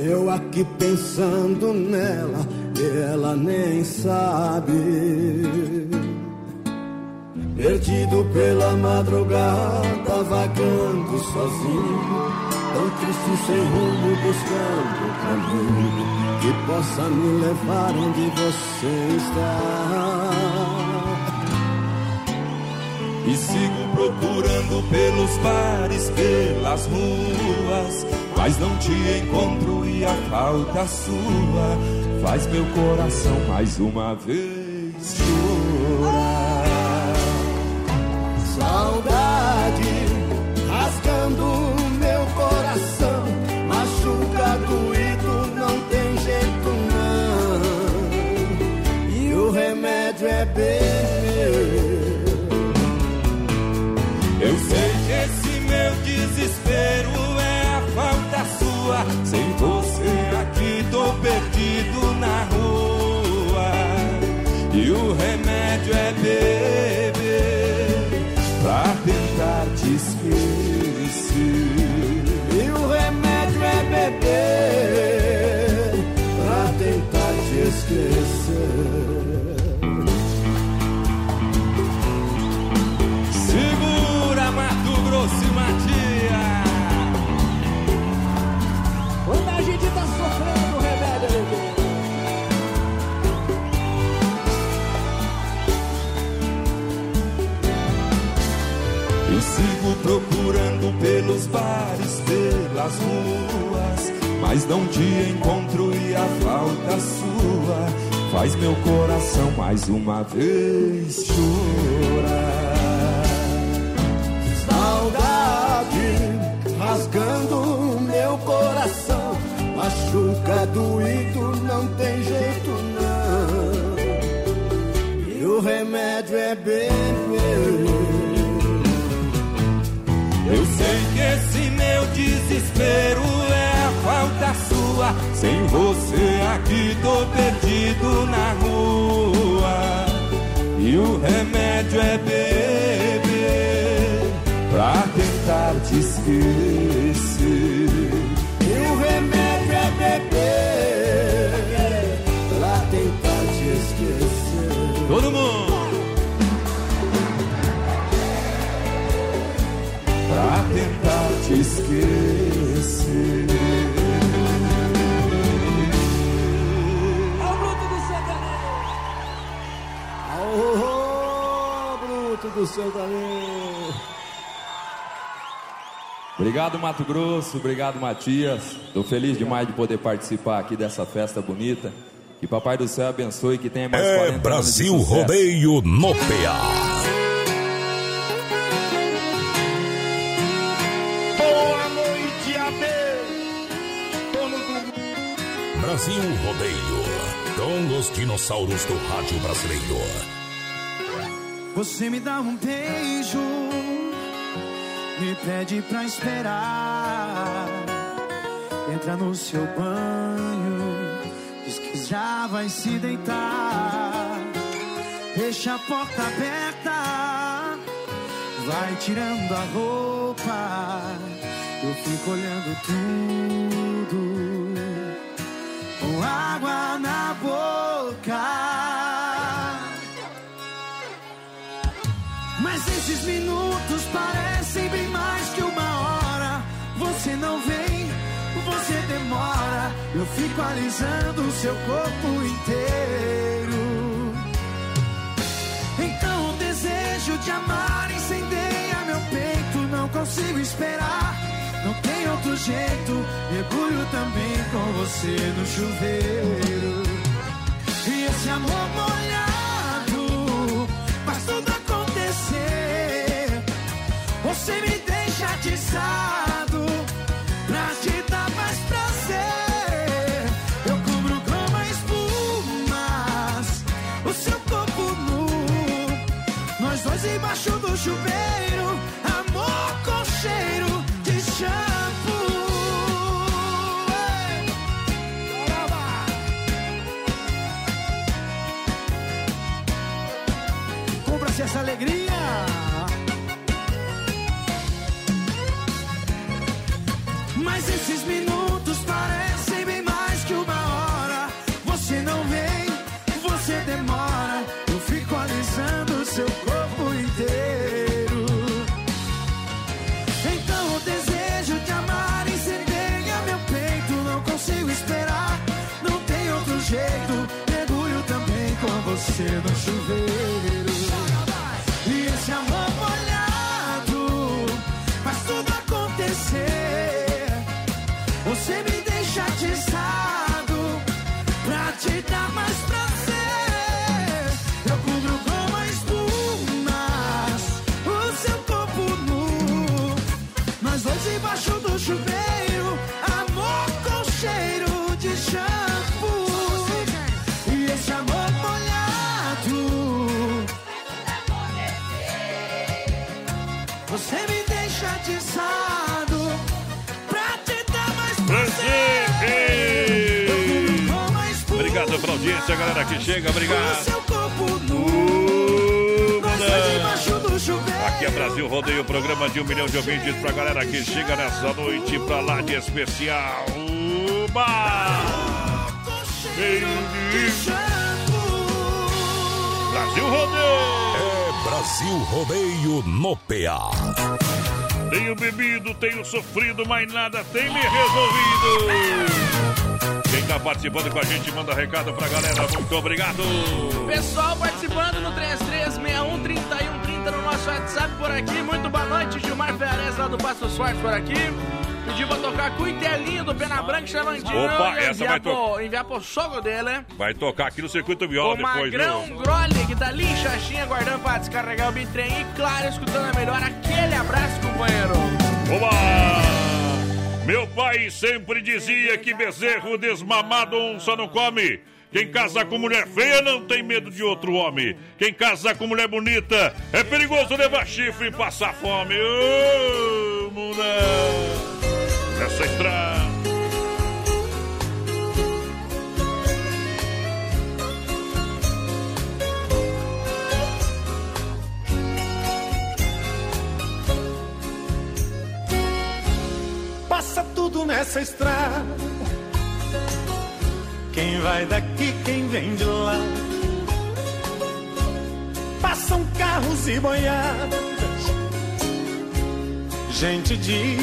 Eu aqui pensando nela, ela nem sabe. Perdido pela madrugada, vagando sozinho, tão triste sem rumo, buscando um caminho que possa me levar onde você está. E sigo procurando pelos bares, pelas ruas, mas não te encontro e a falta sua faz meu coração mais uma vez chorar. Pelas ruas, mas não te encontro e a falta sua faz meu coração mais uma vez chorar. Saudade rasgando meu coração, machuca doído, não tem jeito não. E o remédio é beber. Eu sei que esse desespero é a falta sua. Sem você aqui tô perdido na rua. E o remédio é beber pra tentar te esquecer. E o remédio é beber pra tentar te esquecer. Todo mundo! Te esquecer. Bruto do seu caminho. Obrigado, Mato Grosso. Obrigado, Matias. Estou feliz demais de poder participar aqui dessa festa bonita. Que Papai do Céu abençoe e que tenha mais 40 É anos de Brasil sucesso. Rodeio no PA. Brasil Rodeio. Com os dinossauros do rádio brasileiro. Você me dá um beijo, me pede pra esperar. Entra no seu banho, diz que já vai se deitar. Deixa a porta aberta, vai tirando a roupa. Eu fico olhando tudo com água na boca. Mas esses minutos parecem bem mais que uma hora. Você não vem, você demora. Eu fico alisando o seu corpo inteiro. Então o desejo de amar incendeia meu peito. Não consigo esperar, outro jeito. Mergulho também com você no chuveiro. E esse amor você no chuveiro. Audiência, galera que chega. Obrigado. Seu corpo nu. Chuveiro. Aqui é Brasil Rodeio, programa de um milhão de ouvintes pra galera que chega nessa noite pra lá de especial. Uba! Brasil Rodeio! É Brasil Rodeio no PA. Tenho bebido, tenho sofrido, mas nada tem me resolvido. Tá participando com a gente, manda recado pra galera. Muito obrigado. Pessoal participando no 33613130 no nosso WhatsApp por aqui. Muito boa noite, Gilmar Ferrez lá do Passo Sorte por aqui. Pediu pra tocar Cuitelinho do Pena Branca Chavantinho. Opa, essa vai to- pro, enviar pro sogro dele, né? Vai tocar aqui no Circuito Viola O depois, Magrão viu? Grole, que tá ali em Xaxinha, aguardando pra descarregar o bitrem. E claro, escutando a melhor. Aquele abraço, companheiro. Oba! Meu pai sempre dizia que bezerro desmamado onça não come. Quem casa com mulher feia não tem medo de outro homem. Quem casa com mulher bonita é perigoso levar chifre e passar fome. Estrada. Passa tudo nessa estrada. Quem vai daqui, quem vem de lá. Passam carros e boiadas, gente de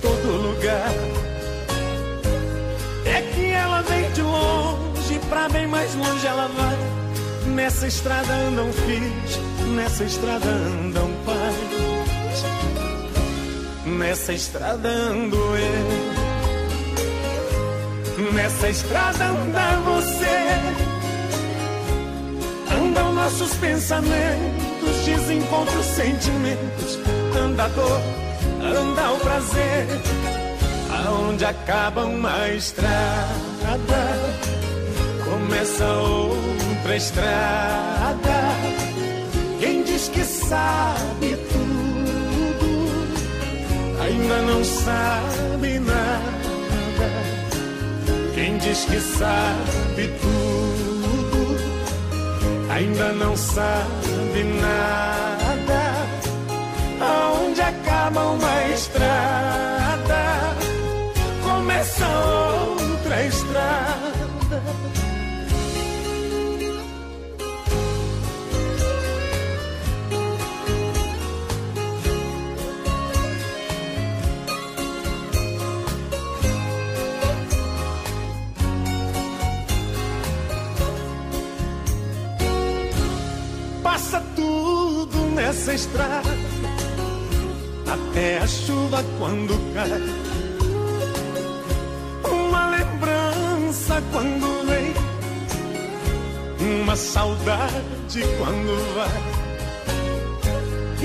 todo lugar. É que ela vem de longe, pra bem mais longe ela vai. Nessa estrada andam filhos, nessa estrada andam pais. Nessa estrada ando eu. Nessa estrada anda você. Andam nossos pensamentos, desencontros, sentimentos. Anda a dor, anda o prazer. Aonde acaba uma estrada, começa outra estrada. Quem diz que sabe tudo, ainda não sabe nada. Quem diz que sabe tudo, ainda não sabe nada. Aonde acaba uma estrada, começa outra estrada. Estrada, até a chuva quando cai. Uma lembrança quando vem, uma saudade quando vai.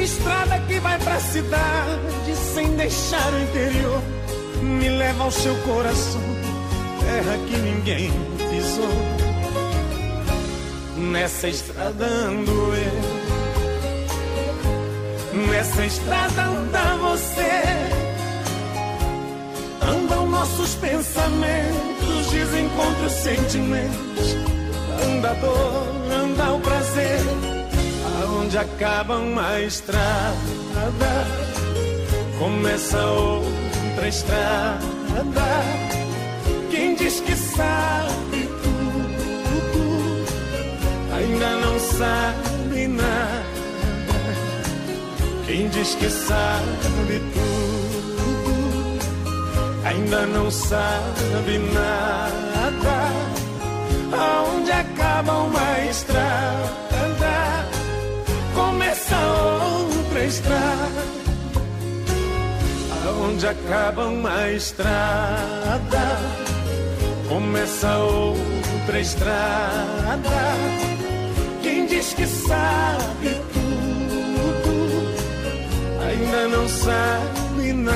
Estrada que vai pra cidade sem deixar o interior, me leva ao seu coração, terra que ninguém pisou. Nessa estrada ando eu, nessa estrada anda você. Andam nossos pensamentos, desencontros, sentimentos. Anda a dor, anda o prazer. Aonde acaba uma estrada, começa outra estrada. Quem diz que sabe tudo, ainda não sabe nada. Quem diz que sabe tudo, ainda não sabe nada. Aonde acaba uma estrada, começa outra estrada. Aonde acaba uma estrada, começa outra estrada. Quem diz que sabe ainda não sabe nada.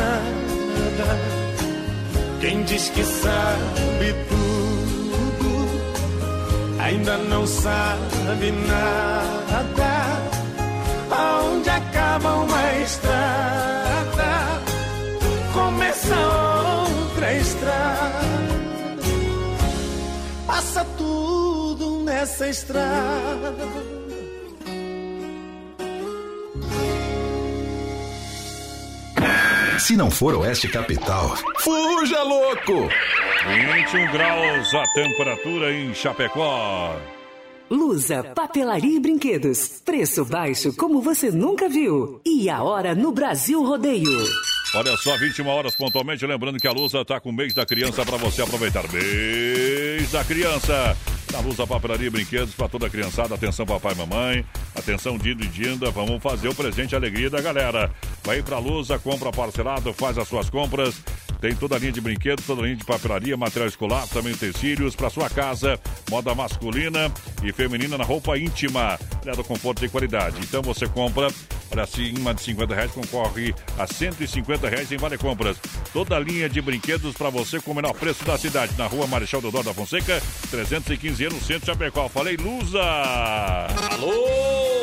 Quem diz que sabe tudo, ainda não sabe nada. Aonde acaba uma estrada, começa outra estrada. Passa tudo nessa estrada. Se não for Oeste Capital, fuja louco! 21 graus a temperatura em Chapecó. Lusa, papelaria e brinquedos. Preço baixo como você nunca viu. E a hora no Brasil Rodeio. Olha só, 21 horas pontualmente. Lembrando que a Lusa está com o mês da criança para você aproveitar. Mês da criança. Na Lusa Papelaria Brinquedos para toda a criançada. Atenção, papai e mamãe. Atenção, Dindo e Dinda. Vamos fazer o presente alegria da galera. Vai para a Lusa, compra parcelado, faz as suas compras. Tem toda a linha de brinquedos, toda a linha de papelaria, material escolar, também utensílios para sua casa, moda masculina e feminina na roupa íntima, né, do conforto e qualidade. Então você compra Olha, acima de 50 reais concorre a 150 reais em Vale Compras. Toda a linha de brinquedos para você com o menor preço da cidade. Na rua Marechal Deodoro da Fonseca, 315 no centro de Chapecó. Falei, Lusa! Alô,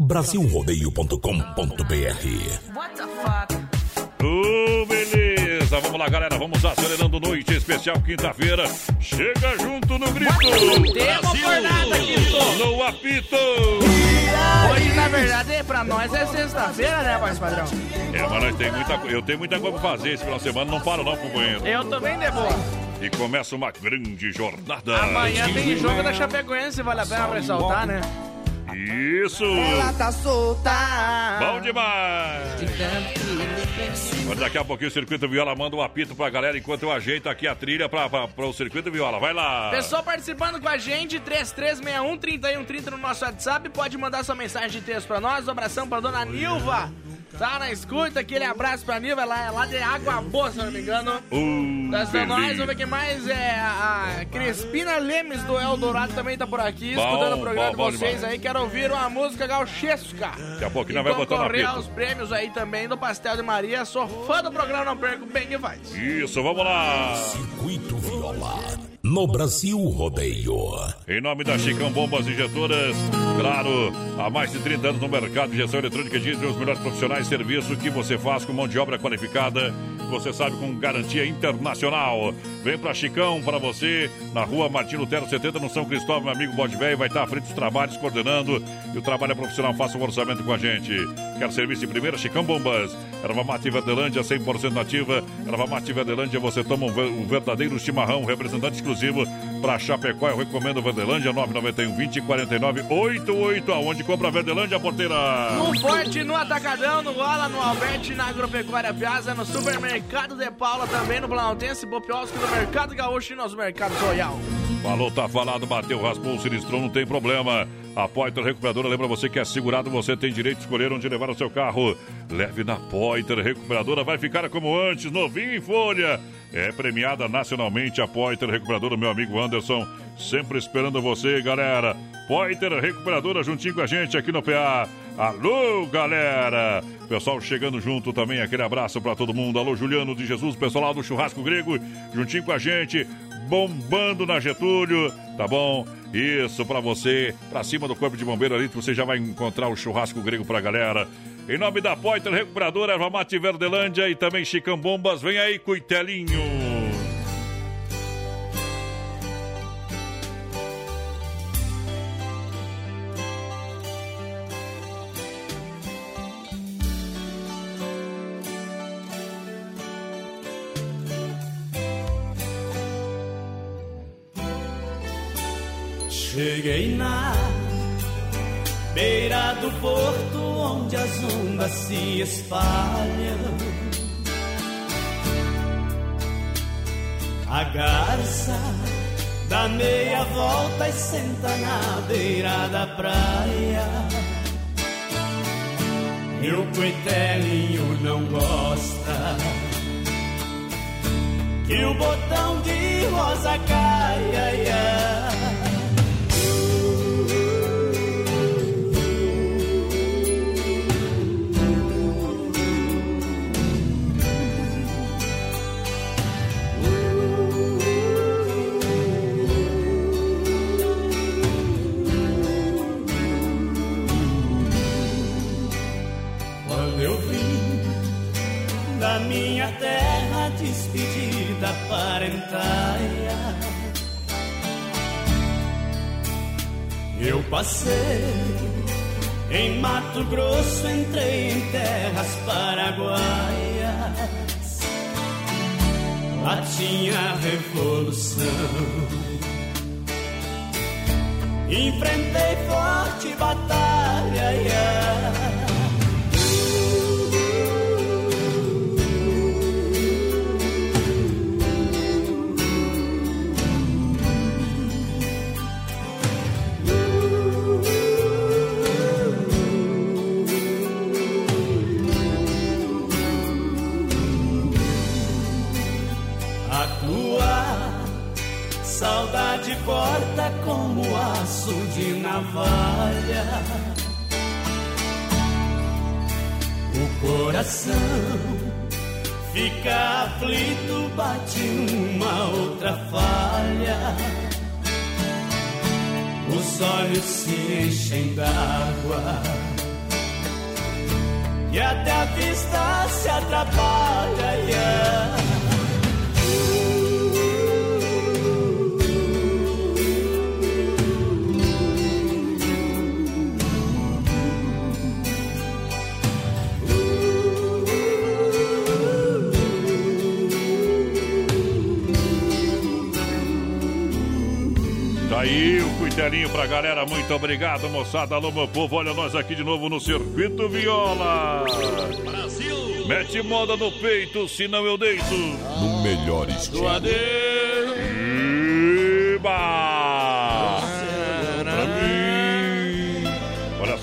Brasilrodeio.com.br What the fuck? Ô, beleza, vamos lá, galera. Vamos acelerando noite especial quinta-feira. Chega junto no grito. Temos por nada, Quinto. No apito. Hoje, na verdade, pra nós é sexta-feira, né, voz padrão? É, mas nós tem muita, eu tenho muita coisa pra fazer esse final de semana. Não paro não, companheiro. Eu tô bem de boa. E começa uma grande jornada. Amanhã tem jogo da Chapecoense, vale a pena ressaltar, né? Isso. Ela tá solta. Bom demais. Mas daqui a pouquinho o Circuito Viola manda um apito pra galera enquanto eu ajeito aqui a trilha pra, pra, pra o Circuito Viola. Vai lá. Pessoal participando com a gente, 3361-3130 no nosso WhatsApp. Pode mandar sua mensagem de texto pra nós. Um abração pra dona Nilva. Tá na escuta, aquele abraço pra Nilva. Ela é lá de Água Boa, se eu não me engano. Uh, Das nós, beleza. vamos ver quem mais é a Crispina Lemes do Eldorado também tá por aqui, Bom, escutando o programa bom, bom de vocês demais. aí. Quero ouvir uma música gauchesca. Daqui a pouquinho nós vai botar concorrer apito. aos prêmios aí também do Pastel de Maria. Sou fã do programa, não perco bem que faz. Isso, vamos lá. Circuito Viola. No Brasil Rodeio. Em nome da Chicão Bombas Injetoras, claro, há mais de 30 anos no mercado de injeção eletrônica dizem os melhores profissionais, serviço que você faz com mão de obra qualificada, você sabe, com garantia internacional. Vem pra Chicão, para você, na rua Martim Lutero 70, no São Cristóvão, meu amigo Bode Velho, vai estar à frente dos trabalhos, coordenando, e o trabalho é profissional, faça um orçamento com a gente. Quer serviço de primeira? Chicão Bombas. Erva Mate Verdelândia, 100% nativa. Erva Mate Verdelândia, você toma um, ver- um verdadeiro chimarrão, representante exclusivo para Chapecó. Eu recomendo Verdelândia, 991 20 49 88. Aonde compra Verdelândia, porteira? No Forte, no Atacadão, no Gola, no Alberti, na Agropecuária Piazza, no Supermercado de Paula, também no Planaltense, Bopiosco, no Mercado Gaúcho e nos Mercados Royal. Falou, tá falado, bateu, raspou, sinistrou, não tem problema. A Poiter Recuperadora lembra você que é segurado, você tem direito de escolher onde levar o seu carro. Leve na Poiter Recuperadora, vai ficar como antes, novinho em folha. É premiada nacionalmente a Poiter Recuperadora, meu amigo Anderson, sempre esperando você, galera. Poiter Recuperadora juntinho com a gente aqui no PA. Alô, galera! Pessoal chegando junto também, aquele abraço pra todo mundo. Alô, Juliano de Jesus, pessoal lá do Churrasco Grego, juntinho com a gente, bombando na Getúlio, tá bom? Isso, pra você, pra cima do Corpo de Bombeiro ali, que você já vai encontrar o Churrasco Grego pra galera. Em nome da Poiter Recuperadora, Erva Mate Verdelândia e também Chicão Bombas, vem aí, Cuitelinho. Cheguei na beira do porto onde as ondas se espalham. A garça dá meia volta e senta na beira da praia. Meu coitelinho não gosta que o botão de rosa caia. ia. Parentaia, eu passei em Mato Grosso, entrei em terras paraguaias. Lá tinha revolução. Enfrentei forte batalha. yeah. corta como aço de navalha. O coração fica aflito, bate uma outra falha. Os olhos se enchem d'água e até a vista se atrapalha. Tá aí o cuitelinho pra galera, muito obrigado, moçada. Alô, meu povo, olha nós aqui de novo no Circuito Viola. Brasil! Mete moda no peito, senão eu deito. No melhor estilo. Iba!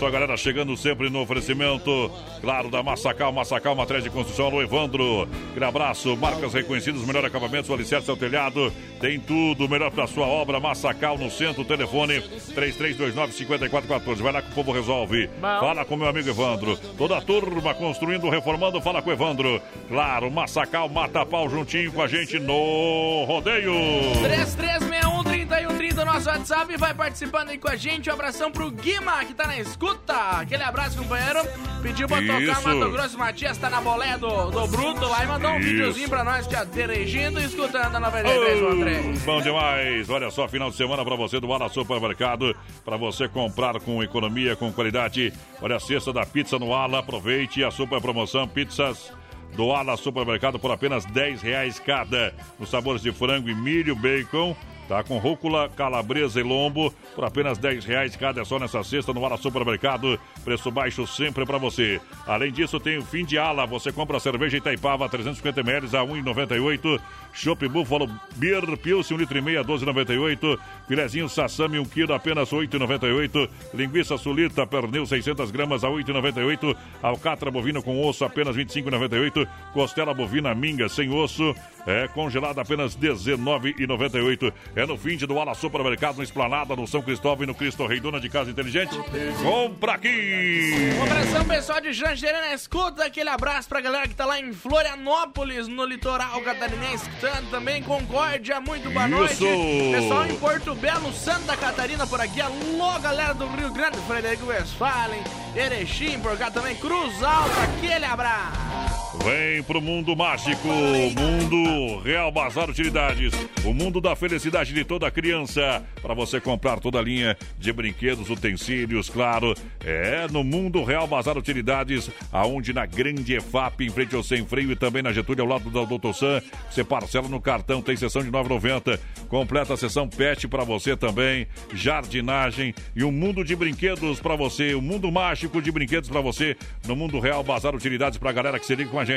Só, galera, chegando sempre no oferecimento, claro, da Massacal, Massacal, matriz de construção, alô, Evandro. Aquele abraço, marcas reconhecidas, melhor acabamento, alicerce ao telhado, tem tudo, melhor pra sua obra, Massacal no centro, telefone 3329-5414. Vai lá que o povo resolve. Fala com meu amigo Evandro. Toda a turma construindo, reformando, fala com o Evandro. Claro, Massacal, mata pau juntinho com a gente no rodeio. 3361 3130 nosso WhatsApp vai participando aí com a gente. Um abração pro Guima, que tá na escuta. Aquele abraço, companheiro. Pediu pra tocar Isso. Mato Grosso Matias, tá na boleia do, do Bruto lá e mandou um Isso. videozinho pra nós, já dirigindo e escutando a 93.3. Bom demais! Olha só, final de semana para você do Ala Supermercado, para você comprar com economia, com qualidade. Olha a cesta da pizza no Ala, aproveite a super promoção Pizzas do Ala Supermercado por apenas 10 reais cada. Nos sabores de frango e milho, bacon. Tá com rúcula, calabresa e lombo por apenas 10 reais cada. É só nessa cesta no Ala Supermercado. Preço baixo sempre para você. Além disso, tem o fim de ala. Você compra cerveja Itaipava 350 ml a 1,98. Chopp Buffalo Beer Pilsen 1 litro e meio a 12,98. Filezinho Sassami 1 quilo apenas 8,98. Linguiça Sulita Pernil 600 gramas a 8,98. Alcatra bovino com osso apenas 25,98. Costela bovina minga sem osso é congelada apenas 19,98. É no fim do Ala Supermercado, no Esplanada, no São Cristóvão e no Cristo Rei, dona de casa inteligente. Compra aqui! Um abração, pessoal de Jangeira na escuta. Aquele abraço pra galera que tá lá em Florianópolis, no litoral catarinense, escutando também. Concórdia, muito boa noite. Isso! Pessoal em Porto Belo, Santa Catarina por aqui. Alô, galera do Rio Grande, Frederico Westphalen, Erechim por cá também. Cruz Alta, aquele abraço. Vem pro mundo mágico, mundo Real Bazar Utilidades, o mundo da felicidade de toda criança, para você comprar toda a linha de brinquedos, utensílios, claro, é no mundo Real Bazar Utilidades, aonde na Grande EFAP, em frente ao Sem Freio e também na Getúlio, ao lado da Doutor Sam, você parcela no cartão, tem sessão de 9,90, completa a sessão pet para você também, jardinagem e um mundo de brinquedos para você, um mundo mágico de brinquedos para você, no mundo Real Bazar Utilidades para galera que se liga com a gente.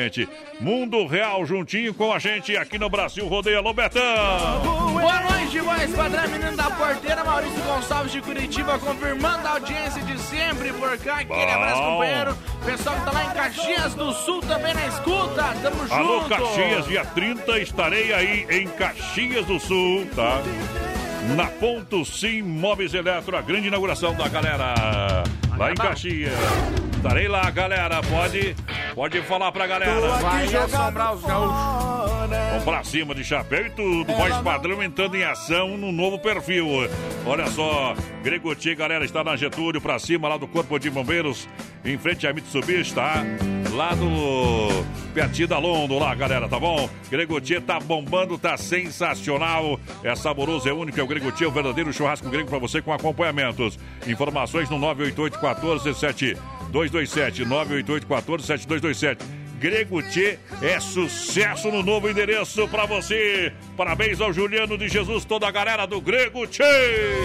Mundo Real juntinho com a gente aqui no Brasil Rodeia Alô, Betão! Boa noite, voz padrão, menino da porteira, Maurício Gonçalves de Curitiba, confirmando a audiência de sempre por cá. Aquele Bom. abraço, companheiro. Pessoal que tá lá em Caxias do Sul também na escuta. Tamo junto. Alô, Caxias, dia 30 estarei aí em Caxias do Sul, tá? Na Ponto Sim Móveis Eletro, a grande inauguração da galera lá em Caxias. Estarei lá, galera. Pode, pode falar pra galera. Vai assombrar os gaúchos. Vamos pra cima de chapéu e tudo. Voz padrão entrando em ação no novo perfil. Olha só, Gregotti, galera, está na Getúlio, pra cima lá do Corpo de Bombeiros, em frente à Mitsubishi, tá? Lá do. pertinho da Londo, lá, galera, tá bom? Gregotti tá bombando, tá sensacional. É saboroso, é único, é o Gregotti, é o verdadeiro churrasco grego pra você com acompanhamentos. Informações no 988 14 227 988 14 7227 Grego Tchê é sucesso no novo endereço pra você. Parabéns ao Juliano de Jesus, toda a galera do Grego Tchê.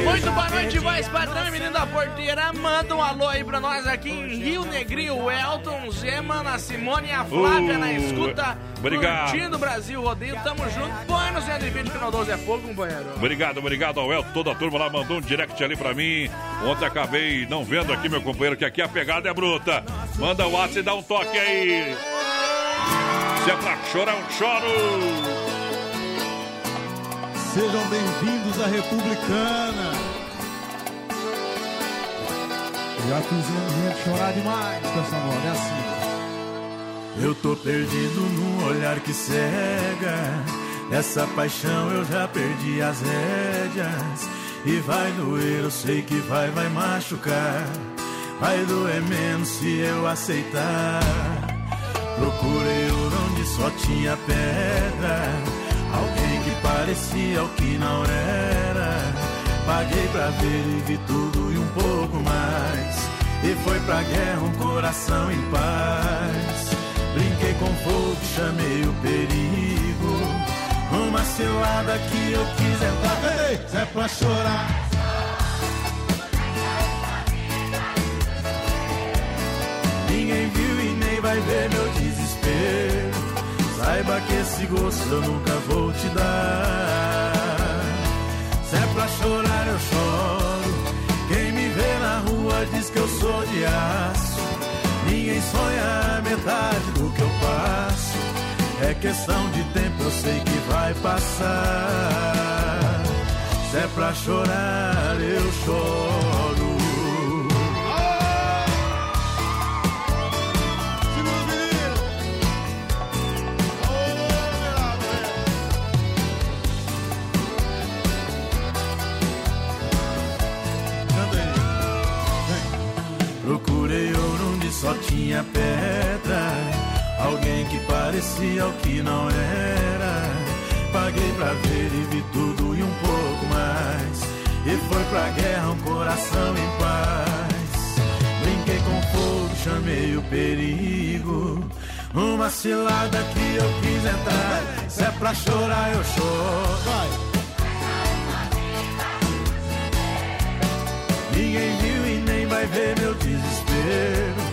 Muito boa noite, voz padrão e menino da porteira. Manda um alô aí pra nós aqui em Rio Negrinho. O Elton, Zeman, a Simone e a Flávia Uh, na escuta. Obrigado. Curtindo o Brasil Rodeio, tamo junto. Põe no 120 que no 12 é fogo, companheiro. Obrigado, obrigado ao Elton, toda a turma lá mandou um direct ali pra mim. Ontem acabei não vendo aqui, meu companheiro, que aqui a pegada é bruta. Manda o WhatsApp e dá um toque aí. Se é pra chorar, eu choro. Sejam bem-vindos à Republicana. Já fizemos gente chorar demais com essa moda, é assim. Eu tô perdido num olhar que cega. Nessa paixão eu já perdi as rédeas. E vai doer, eu sei que vai, vai machucar. Vai doer menos se eu aceitar. Procurei onde só tinha pedra. Alguém que parecia o que não era. Paguei pra ver e vi tudo e um pouco mais. E foi pra guerra um coração em paz. Com fogo, chamei o perigo. Uma cilada que eu quis entrar. Ei, é pra chorar. Ninguém viu e nem vai ver meu desespero. Saiba que esse gosto eu nunca vou te dar. Se é pra chorar, eu choro. Quem me vê na rua diz que eu sou de aço. Ninguém sonha a metade do que eu passo. É questão de tempo, eu sei que vai passar. Se é pra chorar, eu choro. Só tinha pedra. Alguém que parecia o que não era. Paguei pra ver e vi tudo e um pouco mais. E foi pra guerra um coração em paz. Brinquei com fogo, chamei o perigo. Uma cilada que eu quis entrar. Se é pra chorar, eu choro. Ninguém viu e nem vai ver meu desespero.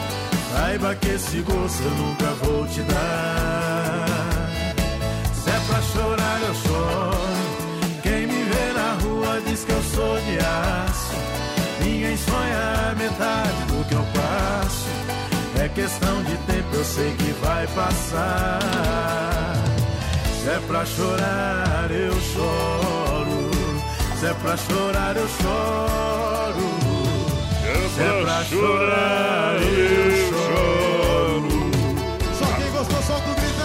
Saiba que esse gosto eu nunca vou te dar. Se é pra chorar, eu choro. Quem me vê na rua diz que eu sou de aço. Ninguém sonha a metade do que eu passo. É questão de tempo, eu sei que vai passar. Se é pra chorar, eu choro. Se é pra chorar, eu choro. Se é pra chorar, eu choro. Só quem gostou, solta o grito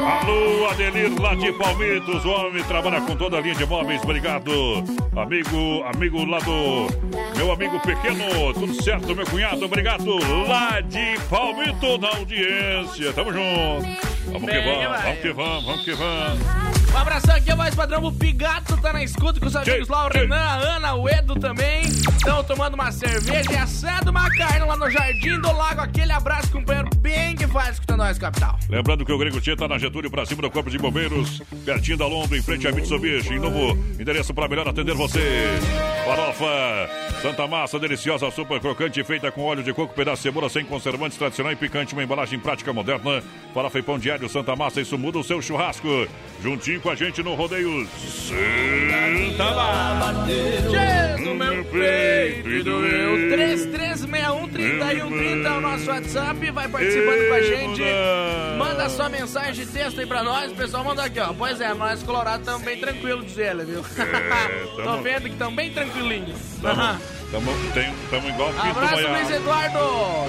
Alô, Adelir lá de Palmitos, o homem trabalha com toda a linha de móveis, obrigado. Amigo, amigo lá do meu amigo pequeno, tudo certo, meu cunhado, obrigado. Lá de Palmito na audiência, tamo junto. Vamos que vamos, vamos que vamos, vamos que vamos. Um abração aqui, é mais padrão. O Pigato tá na escuta com os amigos lá. O Renan, a Ana, o Edo também. Estão tomando uma cerveja e assando uma carne lá no Jardim do Lago. Aquele abraço, companheiro, bem que faz escutando nós, capital. Lembrando que o Grego Tia tá na Getúlio pra cima do Corpo de Bombeiros, pertinho da Londra, em frente a Mitsubishi. Em novo endereço para melhor atender você. Farofa Santa Massa, deliciosa, super crocante, feita com óleo de coco, pedaço de cebola, sem conservantes, tradicional e picante, uma embalagem prática moderna. Farofa e pão diário Santa Massa, isso muda o seu churrasco. Juntinho com a gente no Rodeio Santa Massa. Tchê, no meu peito e doeu. 3361-3130 é o nosso WhatsApp. Vai participando com a gente. Manda sua mensagem de texto aí pra nós. O pessoal manda aqui, ó. Pois é, nós Colorado estamos bem tranquilos, diz ele, viu? Tô tamo- vendo que estão bem tranquilinhos. Tamo, tamo, tem, tamo igual Pinto Abraço. Luiz Eduardo.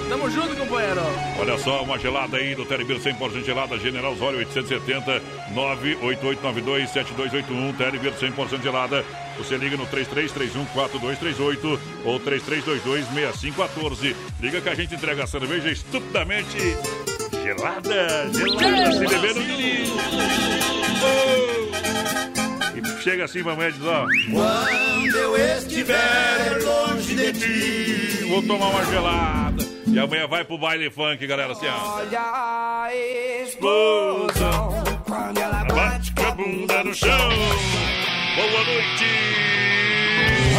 Tamo junto, companheiro. Olha só, uma gelada aí do Telebir 100% gelada, General Osório 870 988927281, Telebir 100% gelada. Você liga no 33314238 ou 33226514. Liga que a gente entrega a cerveja estupidamente gelada, gelada, se beber! E chega assim, mamãe e diz, ó. Quando eu estiver longe de ti. Vou tomar uma gelada. E amanhã vai pro baile funk, galera, assim, ó. Olha a explosão quando ela Bate com a bunda no chão. Boa noite.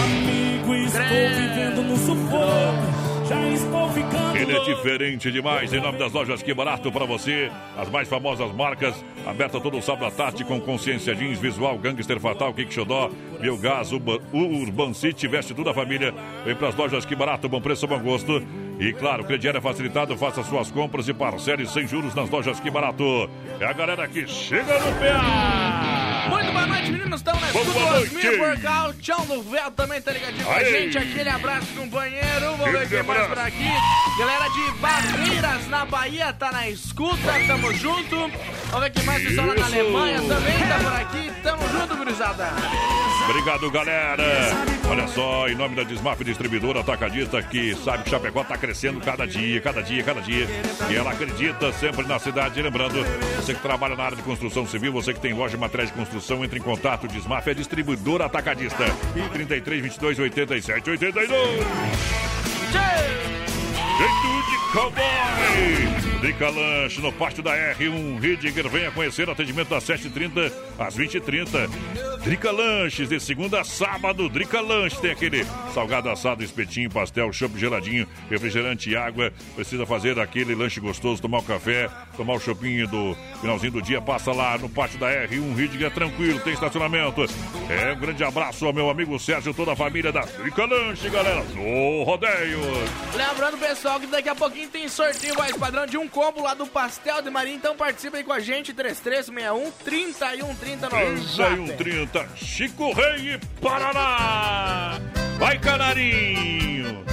Amigo, estou vivendo no sufoco. Ele é diferente demais. Em nome das lojas Que Barato para você, as mais famosas marcas, aberta todo sábado à tarde com Consciência Jeans, Visual, Gangster Fatal, Kik Xodó, Biogás, Urban, Urban City, veste toda a família. Vem para as lojas Que Barato, bom preço, bom gosto. E claro, crediário é facilitado, faça suas compras e parcele sem juros nas lojas Que Barato. É a galera que chega no PA! Muito boa noite, meninos. Estão na escuta Boa noite. Osmir Workout. Tchau do Véu também tá ligadinho com a gente. Aquele abraço, companheiro. Vamos ver quem mais por aqui. Galera de Barreiras, na Bahia, tá na escuta. Tamo junto. Vamos ver quem mais. Pessoal lá na. Alemanha também tá por aqui. Tamo junto, gurizada. Obrigado, galera. Olha só, em nome da Desmaf Distribuidora Atacadista, que sabe que Chapecó está crescendo cada dia, cada dia, cada dia. E ela acredita sempre na cidade. E Lembrando, você que trabalha na área de construção civil, você que tem loja de materiais de construção, entre em contato. Desmaf é distribuidora atacadista. 33, 22, 87, 82. Jeito de cowboy! Drica Lanche no pátio da R1 Ridiger. Venha conhecer atendimento das 7h30 às 20h30. Drica Lanches, de segunda a sábado, Drica Lanches. Tem aquele salgado assado, espetinho, pastel, chopp geladinho, refrigerante e água. Precisa fazer aquele lanche gostoso, tomar o um café, tomar o um choppinho do finalzinho do dia. Passa lá no pátio da R1 Ridga, é tranquilo, tem estacionamento. É, um grande abraço ao meu amigo Sérgio, toda a família da Drica Lanches, galera. No rodeio. Lembrando, pessoal, que daqui a pouquinho tem sorteio mais padrão de um combo lá do Pastel de Maria. Então participem com a gente, 3361 3130 no 3130. 30, Chico Rei e Paraná. Vai, Canarinho!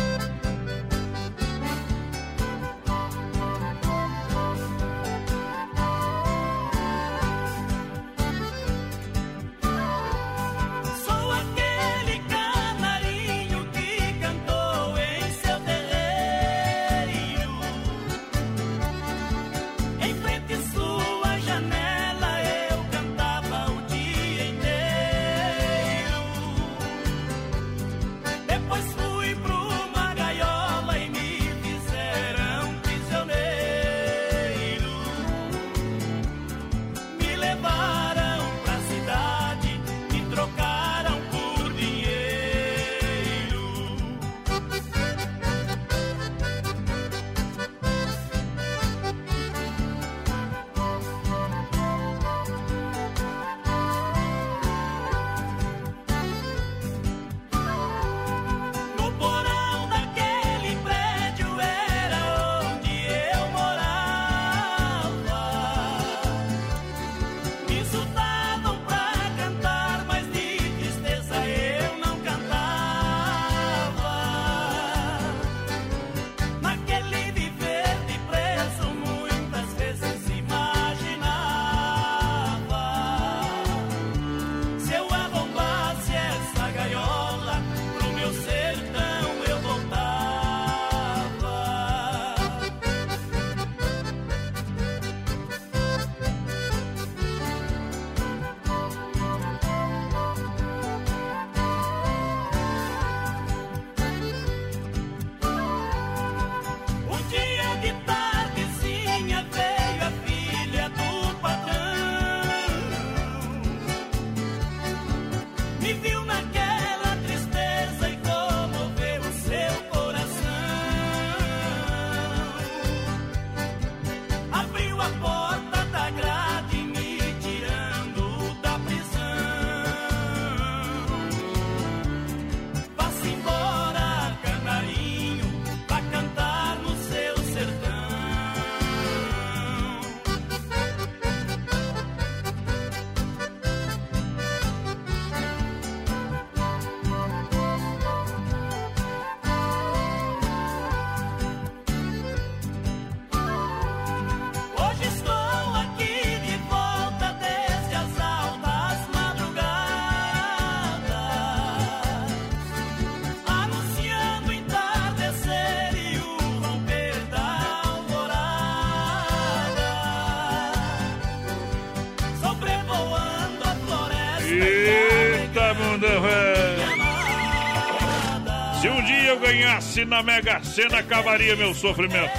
Dia eu ganhasse na Mega Sena, acabaria meu sofrimento.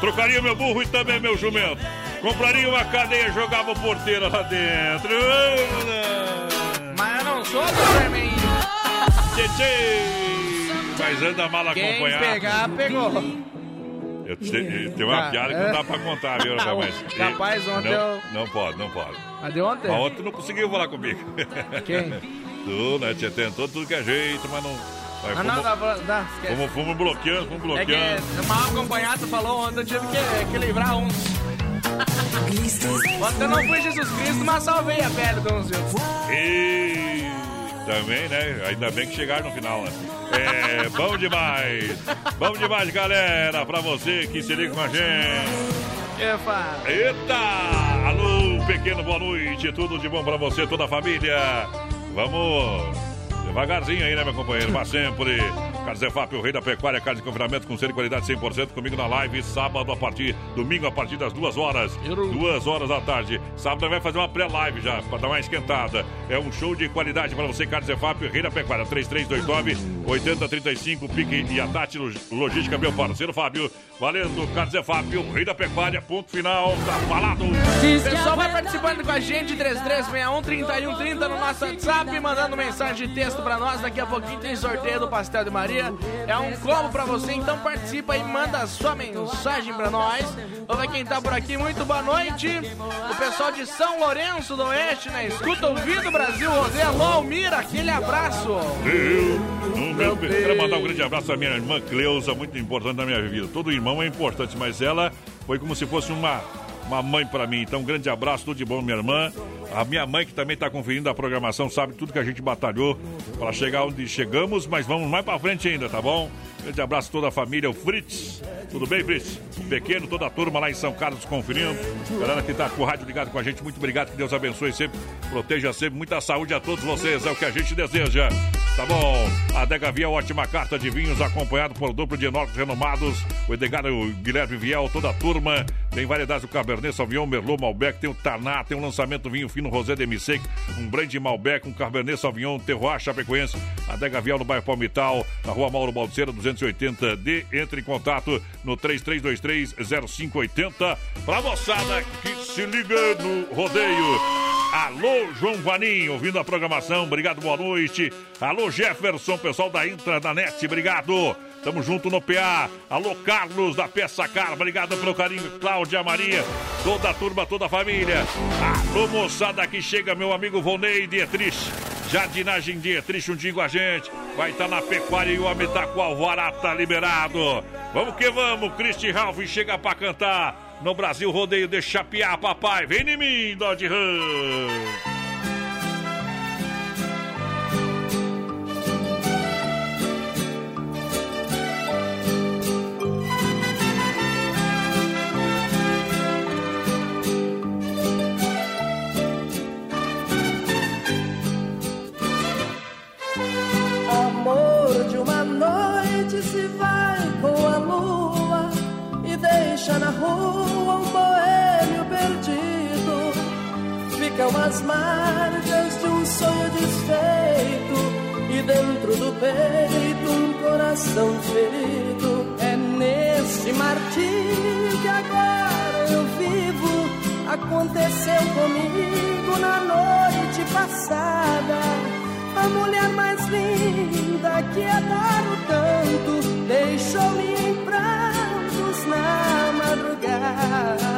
Trocaria meu burro e também meu jumento. Compraria uma cadeia e jogava o porteiro lá dentro. Mas eu não sou do. Mas anda mal Quem acompanhado. pegar, pegou. Eu te- tem uma Ah, piada que é. não dá pra contar, viu, rapaz? Capaz, ontem não, eu- Não pode, não pode. A de ontem? Mas ontem não conseguiu falar comigo. Quem? Tu, né? Você tentou tudo que é jeito, mas não... Mas Ah, não, fomos, dá, pra- dá, esquece. fomos, fomos bloqueando, fomos É bloqueando. que mal acompanhado falou ontem, eu tive que, que livrar uns. Ontem eu não fui Jesus Cristo, mas salvei a pele de uns. E também, né? Ainda bem que chegaram no final, né? É bom demais! Bom demais, galera! Pra você que se liga com a gente. Epa! Eita! Alô, pequeno, boa noite. Tudo de bom pra você, toda a família. Vamos devagarzinho aí, né, meu companheiro? Mas sempre. Carlos Zefap, o rei da pecuária, carne de confinamento com selo de qualidade 100% comigo na live, sábado a partir, domingo a partir das duas horas. Duas horas da tarde. Sábado vai fazer uma pré-live já, pra dar uma esquentada. É um show de qualidade pra você, Carlos Zefap, o rei da pecuária, 3329 8035, Pique e a Tati Logística, meu parceiro Fábio. Valendo, Carlos Zefap, o rei da pecuária, ponto final, tá falado. O pessoal vai participando com a gente, 3361-3130 no nosso WhatsApp, mandando mensagem de texto pra nós. Daqui a pouquinho tem sorteio do Pastel de Maria. É um combo pra você, então participa e manda sua mensagem pra nós. Vamos ver quem tá por aqui. Muito boa noite. O pessoal de São Lourenço do Oeste, na escuta ouvindo Brasil Rodeio. Almira, aquele abraço. Eu, meu, quero mandar um grande abraço à minha irmã Cleusa, muito importante na minha vida. Todo irmão é importante, mas ela foi como se fosse uma, uma mãe pra mim. Então, um grande abraço, tudo de bom, minha irmã. A minha mãe, que também tá conferindo a programação, sabe tudo que a gente batalhou para chegar onde chegamos, mas vamos mais pra frente ainda, tá bom? Grande abraço a toda a família, o Fritz. Tudo bem, Fritz? O pequeno, toda a turma lá em São Carlos conferindo. Galera que tá com o rádio ligado com a gente, muito obrigado. Que Deus abençoe sempre, proteja sempre. Muita saúde a todos vocês, é o que a gente deseja. Tá bom? A Adega Viel, ótima carta de vinhos, acompanhado por duplo de enormes renomados. O Edgar o Guilherme Viel, toda a turma. Tem variedades do Cabernet Sauvignon, Merlot, Malbec, tem o Taná, tem o lançamento vinho fino Rosé de Missec, um brand Malbec, um Cabernet Sauvignon, Terroir Chapecoense, Adega Viel no bairro Palmital, na rua Mauro Baldeira, 280D. Entre em contato no 33230580 pra moçada que se liga no rodeio. Alô, João Vaninho, ouvindo a programação, obrigado, boa noite. Alô, Jefferson, pessoal da Intra da Net, obrigado. Tamo junto no PA. Alô, Carlos da Peça Car, obrigado pelo carinho. Cláudia Maria, toda a turma, toda a família. Alô, moçada que chega, meu amigo Vonei Dietrich. Jardinagem Dietrich, dia com a gente. Vai estar na pecuária e o homem tá com alvará, tá liberado. Vamos que vamos, Cristi Ralph chega pra cantar. No Brasil, rodeio de chapear, papai. Vem em mim, Dodge Ram. Ficam as marcas de um sonho desfeito e dentro do peito um coração ferido. É nesse martírio que agora eu vivo. Aconteceu comigo na noite passada. A mulher mais linda que é dar o tanto deixou-me em prantos na madrugada.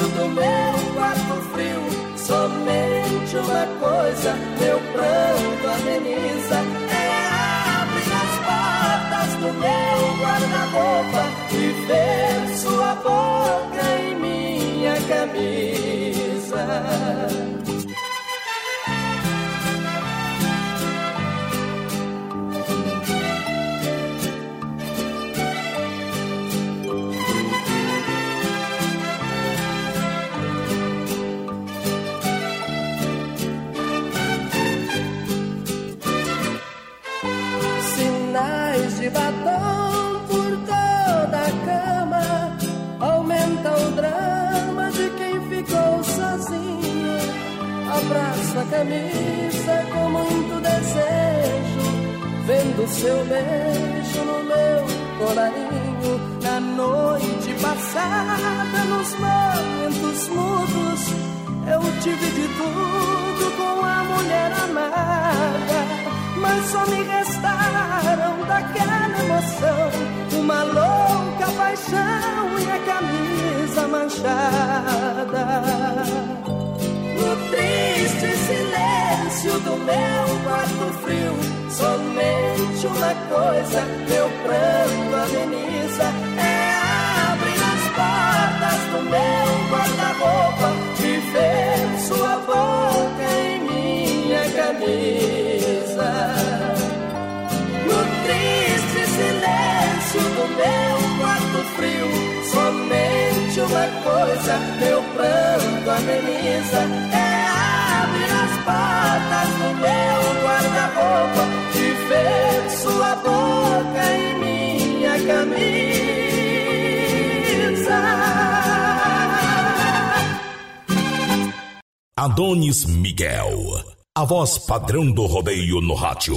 Silêncio do meu quarto frio, somente uma coisa meu pranto ameniza. É abrir as portas do meu guarda-roupa e ver sua boca em minha camisa. Camisa com muito desejo, vendo seu beijo no meu colarinho. Na noite passada, nos momentos mudos, eu tive de tudo com a mulher amada. Mas só me restaram da aquela emoção, uma louca paixão e a camisa manchada. No triste silêncio do meu quarto frio, somente uma coisa meu pranto ameniza é abrir as portas do meu guarda-roupa e ver sua boca em minha camisa. No triste silêncio do meu quarto frio, somente uma coisa meu pranto ameniza é abrir as portas do meu guarda-roupa e ver sua boca em minha camisa. Adonis Miguel, a voz padrão do rodeio no rádio.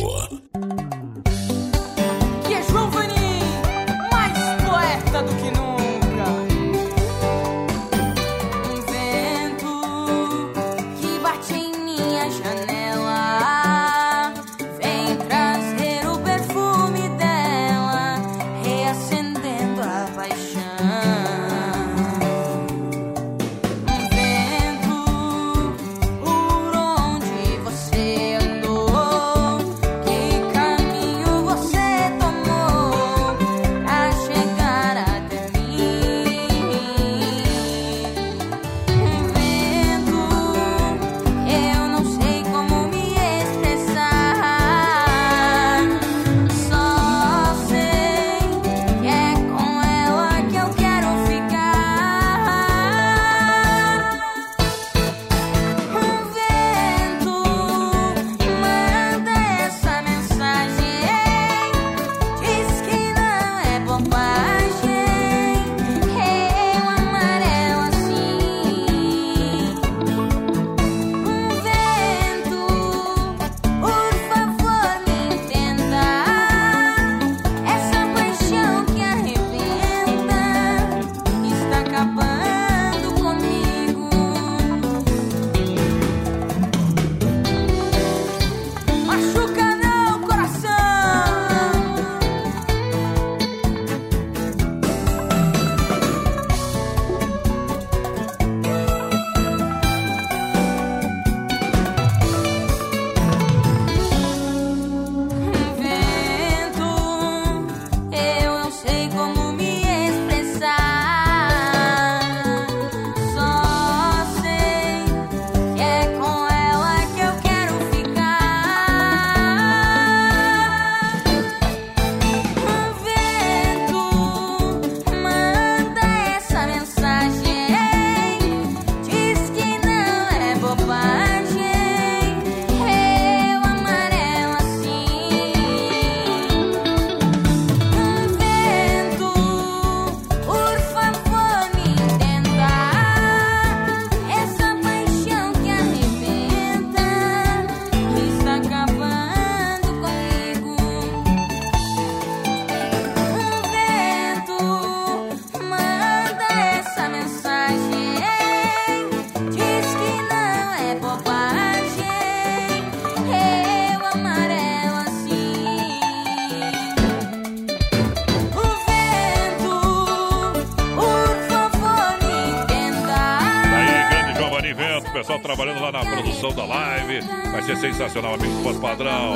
Ser sensacional, amigo do padrão.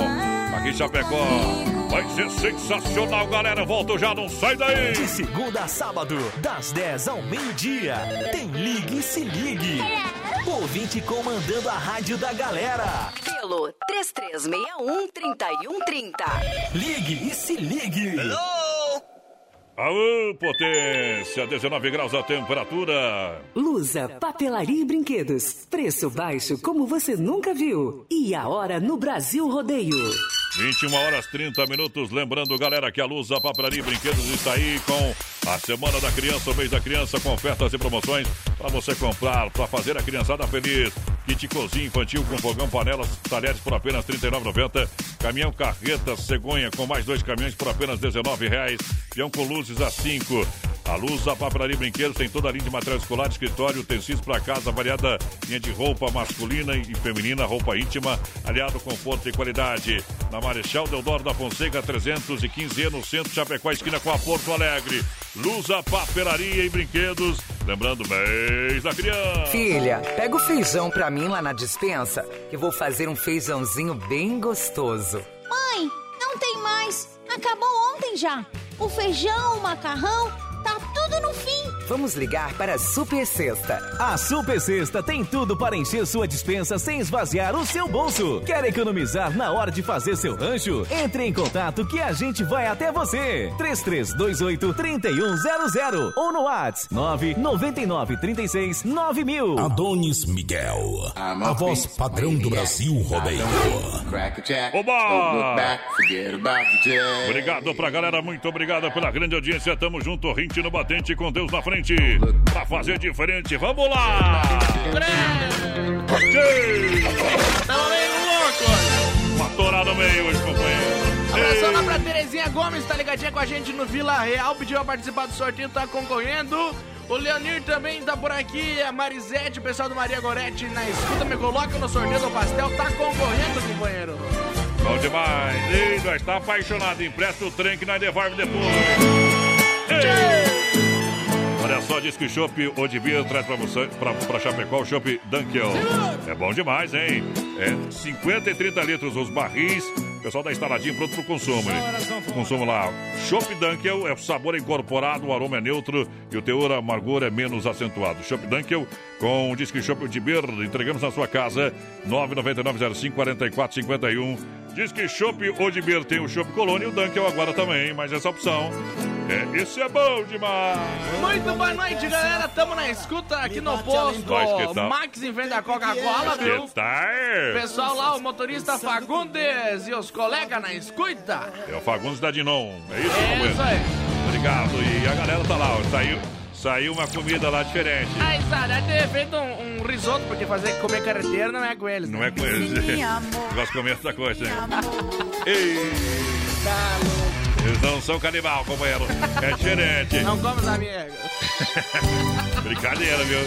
Aqui em Chapecó. Vai ser sensacional, galera. Volto já, não sai daí. De segunda a sábado, das 10 ao meio-dia, tem Ligue e Se Ligue. Ouvinte comandando a rádio da galera. Pelo 3361-3130. Ligue e Se Ligue. Aô, potência! 19 graus a temperatura. Lusa, papelaria e brinquedos. Preço baixo como você nunca viu. E a hora no Brasil Rodeio. 21 horas 30 minutos. Lembrando, galera, que a Lusa Papelaria e Brinquedos está aí com a Semana da Criança, o mês da criança, com ofertas e promoções para você comprar, para fazer a criançada feliz. Kit cozinha infantil com fogão, panelas, talheres por apenas R$ 39,90. Caminhão carreta cegonha com mais dois caminhões por apenas R$ 19,00. Peão com luzes a 5. A Luz, a Papelaria e Brinquedos tem toda a linha de material escolar, escritório, utensílios para casa, variada linha de roupa masculina e feminina, roupa íntima, aliado conforto e qualidade. na Marechal Deodoro da Fonseca 315 no centro de Chapecó, esquina com a Porto Alegre. Lusa Papelaria e Brinquedos, lembrando mês da criança. Filha, pega o feijão pra mim lá na dispensa, que eu vou fazer um feijãozinho bem gostoso. Mãe, não tem mais. Acabou ontem já. O feijão, o macarrão, tá tudo no fim. Vamos ligar para a Super Sexta. A Super Sexta tem tudo para encher sua dispensa sem esvaziar o seu bolso. Quer economizar na hora de fazer seu rancho? Entre em contato que a gente vai até você. 3328-3100 ou no WhatsApp 999369000. Adonis Miguel, a voz padrão do Brasil rodeio. Oba! Obrigado pra galera, muito obrigado pela grande audiência. Tamo junto, rente no batente com Deus na frente. Pra fazer diferente, vamos lá! Tamo meio louco. Uma no meio hoje, companheiro. Abração lá pra Terezinha Gomes, tá ligadinha com a gente no Vila Real, pediu a participar do sorteio, tá concorrendo. O Leonir também tá por aqui, a Marisete, o pessoal do Maria Gorete na escuta, me coloca no sorteio do pastel, tá concorrendo, companheiro. Bom demais. Ei, nós tá apaixonado. Empresta o trem que nós devolve depois. Ei! Olha só, diz que o Chopp Odibir traz pra, você, pra, pra Chapecó o Chopp Dunkel. É bom demais, hein? É 50 e 30 litros os barris. O pessoal da instaladinha pronto pro consumo. Consumo lá. Chopp Dunkel é o sabor incorporado, o aroma é neutro e o teor amargor é menos acentuado. Chopp Dunkel com o Disque Chopp Odibir. Entregamos na sua casa. 999054451. Diz que Chopp Odibir tem o Chopp Colônia e o Dunkel agora também, mas essa opção. É, esse é bom demais. Muito boa noite, galera. Tamo na escuta aqui no posto. Max em frente à Coca-Cola, viu? Pessoal lá, o motorista Fagundes e os colegas na escuta. É o Fagundes da Dinon. É isso, É isso aí. Obrigado. E a galera tá lá, ó. Saiu, saiu uma comida lá diferente. Aí, sabe, deve ter feito um, um risoto, porque fazer comer carreteiro não é com eles. Não é com eles. Gosto de comer essa coisa, hein? Ei! Eles não são canibal, companheiro. É diferente. Não come os amigos. Brincadeira, viu?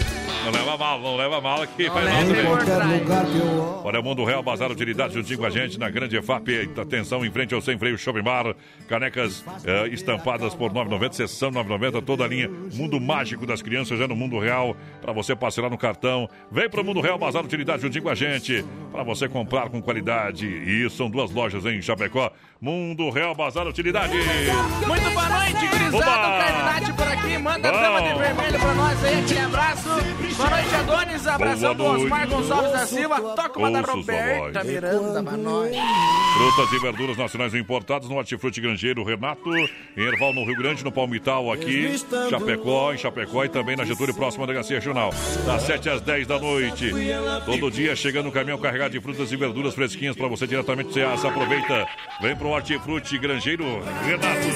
Não leva mal, não leva mal que faz mal também. eu Olha, Mundo Real, Bazar Utilidade juntinho com a gente na grande EFAP. Atenção, em frente ao Sem Freio Shopping Bar. Canecas eh, estampadas por 9,90, sessão 9,90, toda a linha. Mundo mágico das crianças já no Mundo Real. Para você parcelar no cartão. Vem pro Mundo Real, Bazar Utilidade juntinho com a gente. Para você comprar com qualidade. E são duas lojas em Chapecó. Mundo Real, Bazar Utilidade. Muito boa noite, Grisado. Oba! Carminati por aqui. Manda a dama de vermelho pra nós aí. Aquele abraço. Boa noite, Adonis. Abração do. Osmar Gonçalves da Silva. Toca uma da Roberta. Miranda pra nós. Frutas e verduras nacionais importadas no Hortifruti Grangeiro Renato, em Erval, no Rio Grande, no Palmital, aqui, Chapecó, em Chapecó e também na Getúlio, próxima delegacia regional, das 7 às 10 da noite. Todo dia chegando um caminhão carregado de frutas e verduras fresquinhas para você diretamente do Ceasa. Aproveita, vem pro Hortifruti Grangeiro Renato.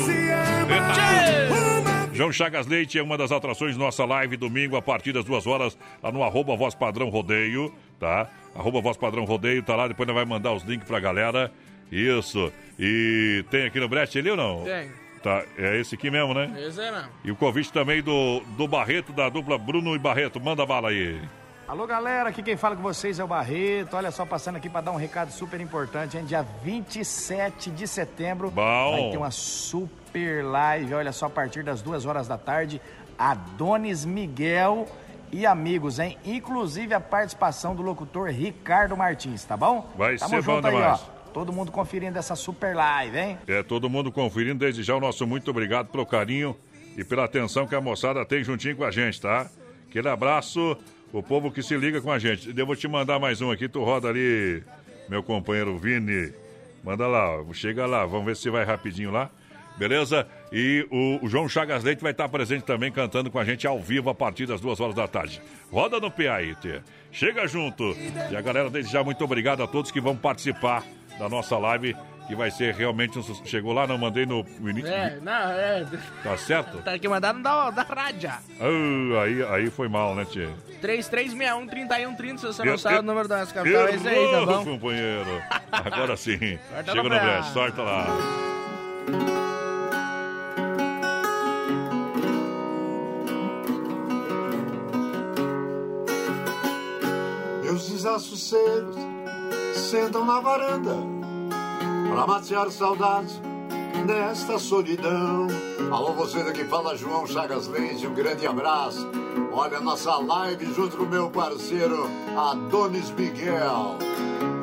Renato. João Chagas Leite é uma das atrações nossa live domingo a partir das duas horas lá no arroba Voz Padrão Rodeio, tá? Arroba Voz Padrão Rodeio, tá lá, depois nós vai mandar os links pra galera. Isso. E tem aqui no Brest ali ou não? Tem. Tá, é esse aqui mesmo, né? Esse é não. E o convite também do, do Barreto, da dupla Bruno e Barreto. Manda bala aí. Alô, galera, aqui quem fala com vocês é o Barreto. Olha só, passando aqui para dar um recado super importante, hein? Dia 27 de setembro Bom. vai ter uma super live, olha só, a partir das duas horas da tarde, Adonis Miguel e amigos, hein? Inclusive a participação do locutor Ricardo Martins, tá bom? Vai Tamo ser bom junto aí, demais. ó. Todo mundo conferindo essa super live, hein? É, todo mundo conferindo. Desde já o nosso muito obrigado pelo carinho e pela atenção que a moçada tem juntinho com a gente, tá? Aquele abraço, o povo que se liga com a gente. Eu vou te mandar mais um aqui, tu roda ali, meu companheiro Vini. Manda lá, chega lá, vamos ver se vai rapidinho lá. Beleza? E o, o João Chagas Leite vai estar presente também cantando com a gente ao vivo a partir das duas horas da tarde. Roda no PA aí, Tê. Chega junto. E a galera, desde já, muito obrigado a todos que vão participar da nossa live, que vai ser realmente um sucesso. Chegou lá, não mandei no no início. É, não, é. Tá certo? Tá aqui mandado da, da rádio. Ah, aí, aí foi mal, né, Tê? 3361-3130, se você Eu- não sabe eu- o número da nossa capital, é esse aí, tá bom? companheiro. Agora sim. Sorta Chega no breche, sorta lá. Meus desassosseros sentam na varanda, pra matear saudades nesta solidão. Alô, você daqui fala João Chagas Leite, um grande abraço. Olha nossa live junto com meu parceiro Adonis Miguel,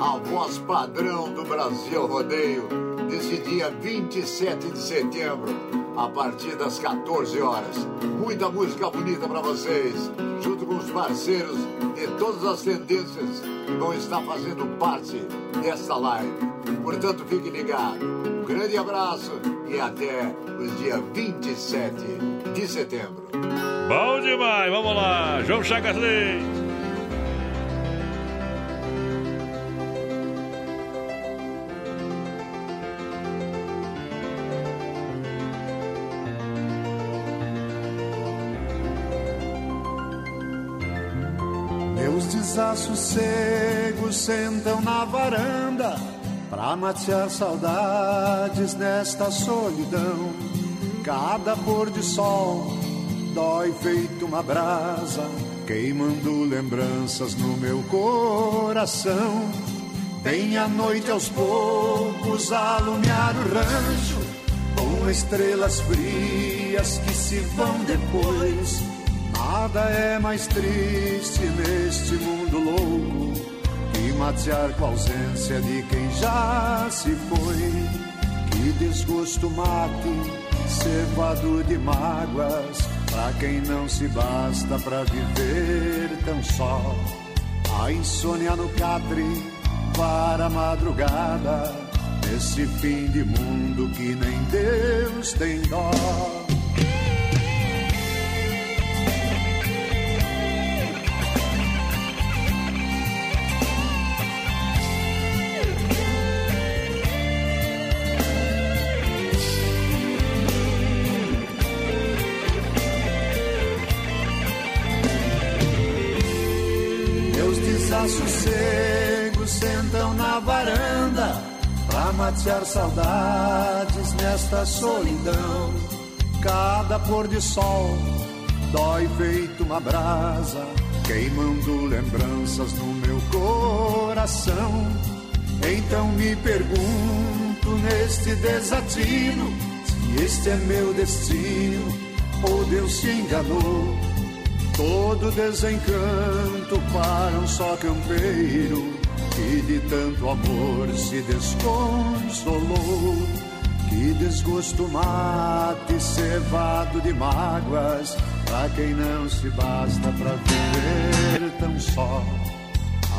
a voz padrão do Brasil Rodeio, nesse dia 27 de setembro, a partir das 14 horas. Muita música bonita para vocês, junto com os parceiros de todas as tendências que vão estar fazendo parte desta live. Portanto, fique ligado. Um grande abraço e até o dia 27 de setembro. Bom demais, vamos lá. João Chagas Leite. Desassossegos sentam na varanda pra matear saudades nesta solidão. Cada pôr de sol dói feito uma brasa, queimando lembranças no meu coração. Vem a noite aos poucos alumiar o rancho, com estrelas frias que se vão depois. Nada é mais triste neste mundo louco que matear com a ausência de quem já se foi. Que desgosto mate, cevado de mágoas, pra quem não se basta pra viver tão só. A insônia no catre para a madrugada, nesse fim de mundo que nem Deus tem dó. Matear saudades nesta solidão. Cada pôr de sol dói feito uma brasa, queimando lembranças no meu coração. Então me pergunto neste desatino se este é meu destino ou Deus se enganou. Todo desencanto para um só campeiro que de tanto amor se desconsolou. Que desgosto mate, cevado de mágoas, pra quem não se basta pra viver tão só.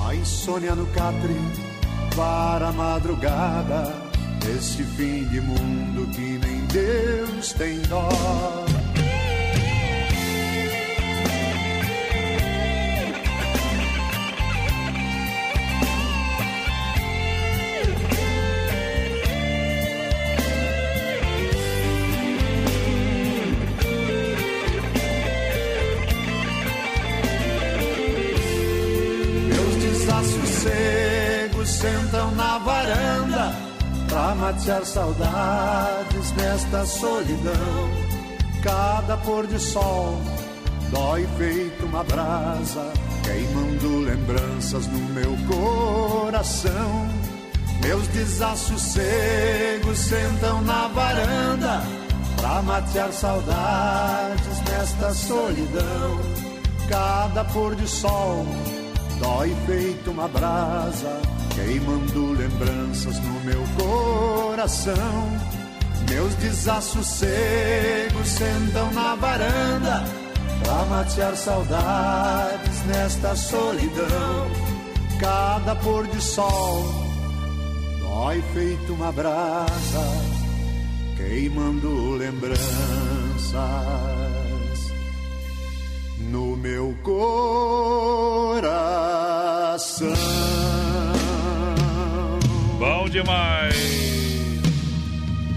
A insônia no catre para a madrugada, esse fim de mundo que nem Deus tem dó. Matear saudades nesta solidão. Cada pôr de sol dói feito uma brasa, queimando lembranças no meu coração. Meus desassossegos sentam na varanda pra matear saudades nesta solidão. Cada pôr de sol dói feito uma brasa, queimando lembranças no meu coração. Meus desassossegos sentam na varanda pra matear saudades nesta solidão. Cada pôr de sol dói feito uma brasa, queimando lembranças no meu coração. Demais.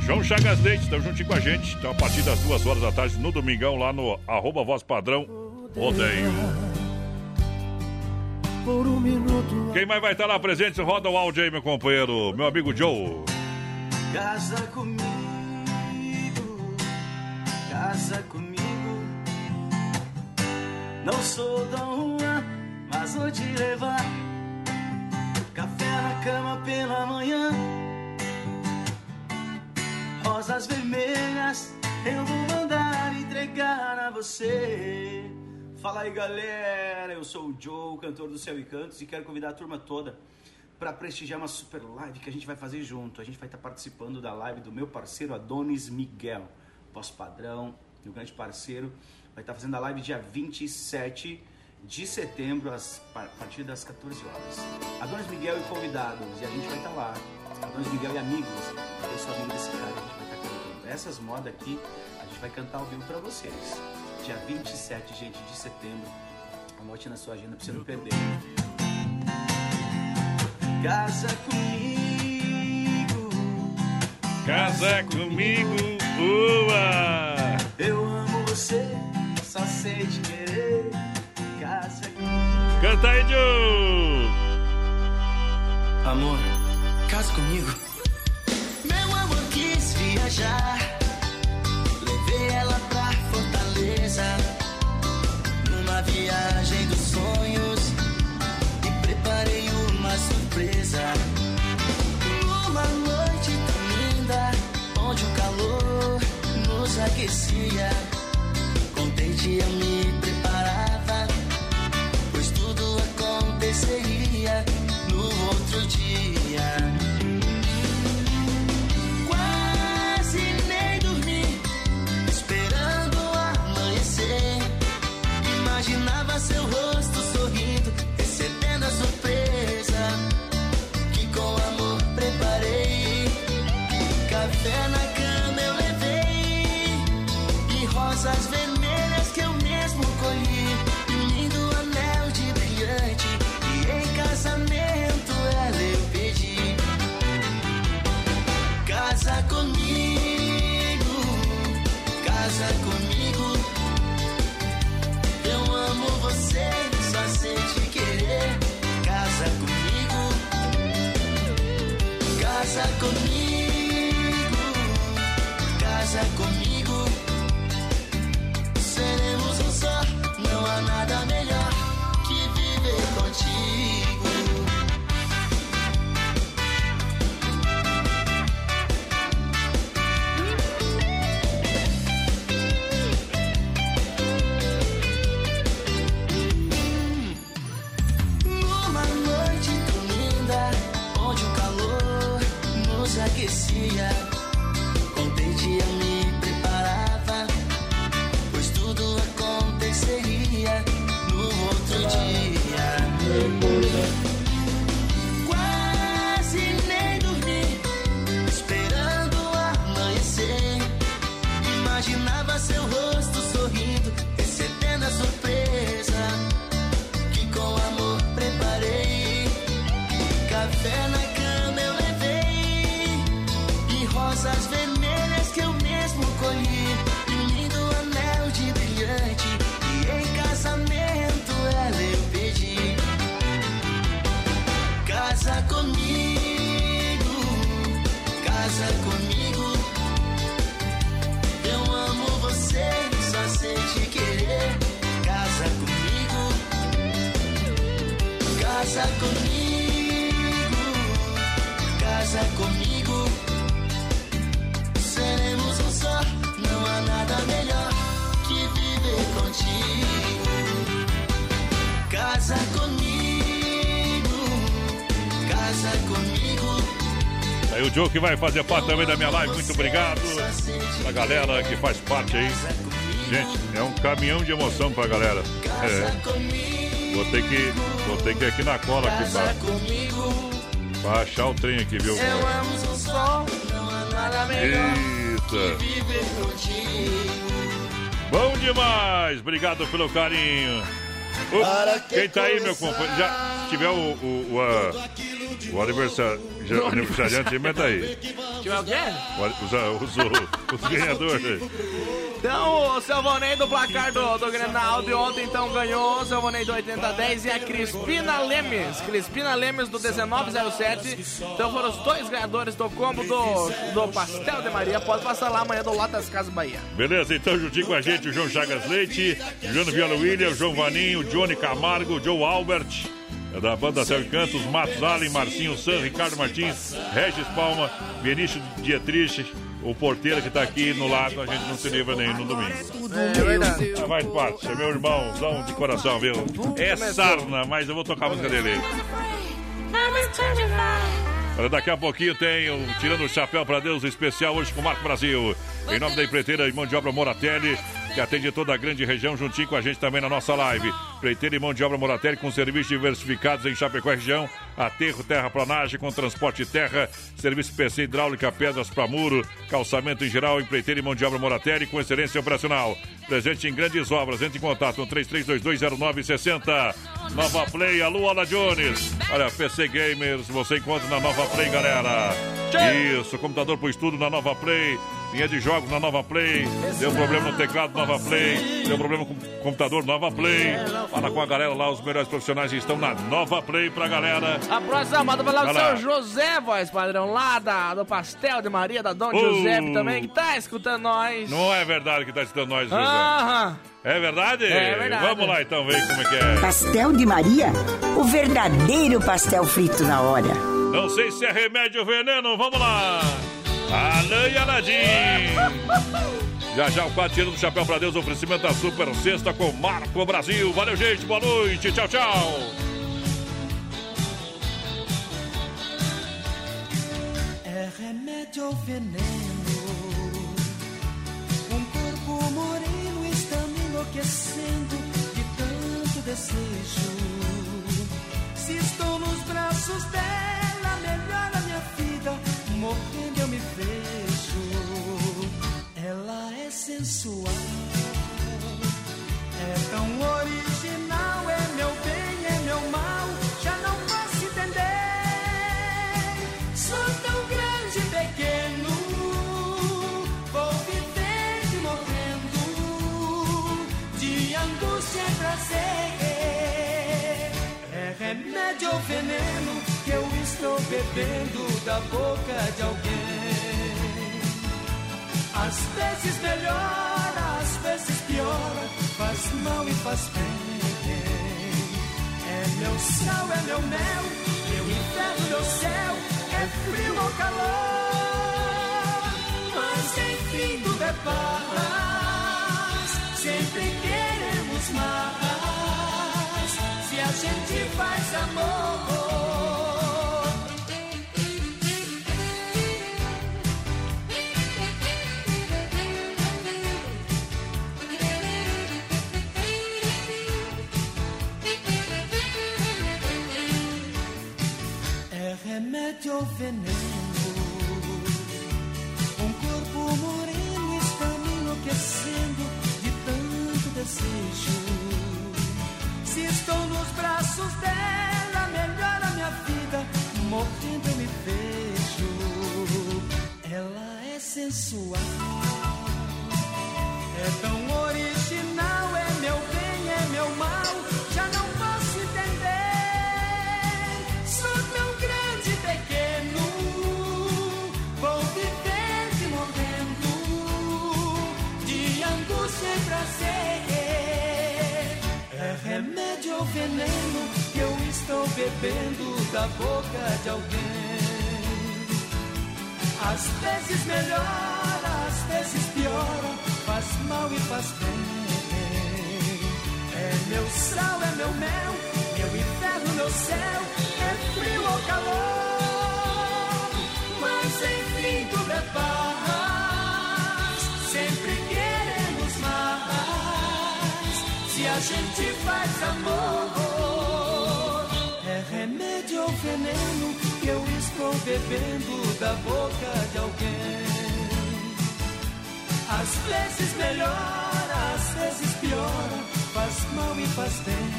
João Chagas Leite, estão juntinho com a gente. Então, a partir das duas horas da tarde, no domingão, lá no arroba voz padrão rodeio. Um. Quem mais vai estar lá presente? Roda o áudio aí, meu companheiro, meu amigo Joe. Casa comigo, casa comigo. Não sou Dom Juan, mas vou te levar. Na cama pela manhã. rosas vermelhas eu vou mandar entregar a você. Fala aí galera, eu sou o Joe, cantor do Céu e Cantos, e quero convidar a turma toda para prestigiar uma super live que a gente vai fazer junto. A gente vai estar participando da live do meu parceiro Adonis Miguel, voz padrão, meu grande parceiro. Vai estar fazendo a live dia 27 de setembro, às, a partir das 14 horas. Adonis Miguel e convidados, e a gente vai estar lá. Adonis Miguel e amigos. Eu sou amigo desse cara, a gente vai estar cantando. Essas modas aqui, a gente vai cantar ao vivo para vocês. Dia 27, gente, de setembro. Anote na sua agenda pra você não perder. Casa comigo. Casa comigo, ua! Eu amo você, só sei te querer. Canta aí, Joe! Amor, casa comigo. Meu amor quis viajar. Levei ela pra Fortaleza. Numa viagem dos sonhos. E preparei uma surpresa. Uma noite tão linda. Onde o calor nos aquecia. Contente eu me casa comigo, casa comigo. Seremos um só, não há nada melhor Casa comigo, casa comigo. Eu amo você, só sei te querer. Casa comigo, casa comigo, casa comigo. Seremos um só, não há nada melhor que viver contigo. Casa comigo, Aí o Joe que vai fazer parte também da minha live, muito obrigado. A galera que faz parte aí. Gente, é um caminhão de emoção pra galera. É. Vou ter que. Vou ter que ir aqui na cola aqui pra, pra achar o trem aqui, viu? Eita. Bom demais! Obrigado pelo carinho. Quem tá aí, meu companheiro? Já, se tiver o, o, o, a- o aniversário, já- aniversariante, meta aí. Tiver o quê? O Os, os, os, os ganhadores. Então, o Silvonei do placar do, do Grenal de ontem, então, ganhou o Silvonei do 8010 e a Crispina Lemes. Crispina Lemes do 1907. Então foram os dois ganhadores do combo do, do Pastel de Maria. Pode passar lá amanhã do Lotas Casas Bahia. Beleza, então juntinho com a gente o João Chagas Leite, Juliano Viola William, João Vaninho, Johnny Camargo, Joe Albert, da banda e Cantos, Matos Allen, Marcinho San, Ricardo Martins, Regis Palma, Benício Dietrich, o porteiro que tá aqui no lado, a gente não se livra nem no domingo. É verdade. Ah, vai parte, é meu irmãozão de coração, viu? É sarna, mas eu vou tocar a música dele. Daqui a pouquinho tem o Tirando o Chapéu para Deus especial hoje com o Marco Brasil. Em nome da empreiteira e mão de obra Moratelli, que atende toda a grande região, juntinho com a gente também na nossa live. Empreiteira e mão de obra Moratelli com serviços diversificados em Chapecó região, aterro, terraplanagem com transporte de terra, serviço PC hidráulica, pedras para muro, calçamento em geral, empreiteira e mão de obra Moratelli com excelência operacional. Presente em grandes obras, entre em contato no 33220960. Nova Play, alô, Ala Jones. Olha, PC Gamers, você encontra na Nova Play, galera. Isso, computador pro estudo na Nova Play. Linha de jogos na Nova Play. Deu problema no teclado, Nova Play. Deu problema com o computador, Nova Play. Fala com a galera lá, os melhores profissionais estão na Nova Play pra galera. A próxima manda pra lá do lá. seu José, voz padrão, lá da, do Pastel de Maria, da Dona Oh. Giuseppe também, que tá escutando nós. Não é verdade que tá escutando nós, José? Aham. É verdade? É verdade. Vamos lá então ver como é que é. Pastel de Maria? O verdadeiro pastel frito na hora. Não sei se é remédio ou veneno, vamos lá! Alain e Aladim! Já já o quadro tirando do chapéu pra Deus, oferecimento da Super Sexta com Marco Brasil. Valeu, gente, boa noite, tchau, tchau! É remédio ou veneno? Um corpo moreno está me enlouquecendo de tanto desejo. Se estou nos braços dela, melhora minha vida. Morrendo eu me vejo. Ela é sensual, é tão original. É meu bem, é meu mal. Já não posso entender. Sou tão grande e pequeno, vou vivendo e morrendo, de angústia e prazer. É remédio ou veneno estou bebendo da boca de alguém. Às vezes melhora, às vezes piora, faz mal e faz bem. É meu sal, é meu mel, meu inferno, meu céu, é frio ou calor. Mas enfim tudo é paz, sempre queremos mais. Se a gente faz amor. Remédio veneno? Um corpo moreno está me enlouquecendo de tanto desejo. Se estou nos braços dela, melhora minha vida. Morrendo eu me vejo. Ela é sensual, é tão original. É ou veneno que eu estou bebendo da boca de alguém. Às vezes melhora, às vezes piora, faz mal e faz bem. É meu sal, é meu mel, meu inferno, meu céu, é frio ou calor. Mas enfim tudo é paz, a gente faz amor, é remédio ou veneno que eu estou bebendo da boca de alguém. Às vezes melhora, às vezes piora, faz mal e faz bem.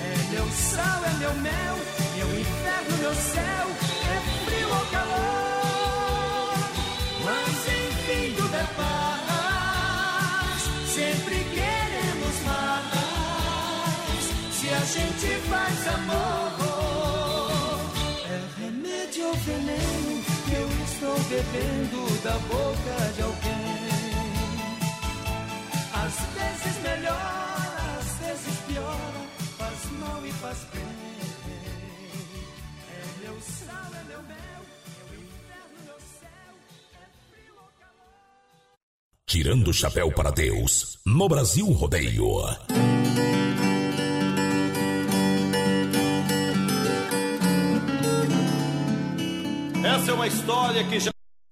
É meu sal, é meu mel, meu inferno, meu céu, é frio ou calor. Mas enfim tudo é paz, sempre queremos a gente faz amor. É remédio ou veneno que eu estou bebendo da boca de alguém. Às vezes melhor, às vezes piora, faz mal e faz bem. É meu sal, é meu mel. É é Tirando o chapéu para Deus, no Brasil Rodeio. É uma história que já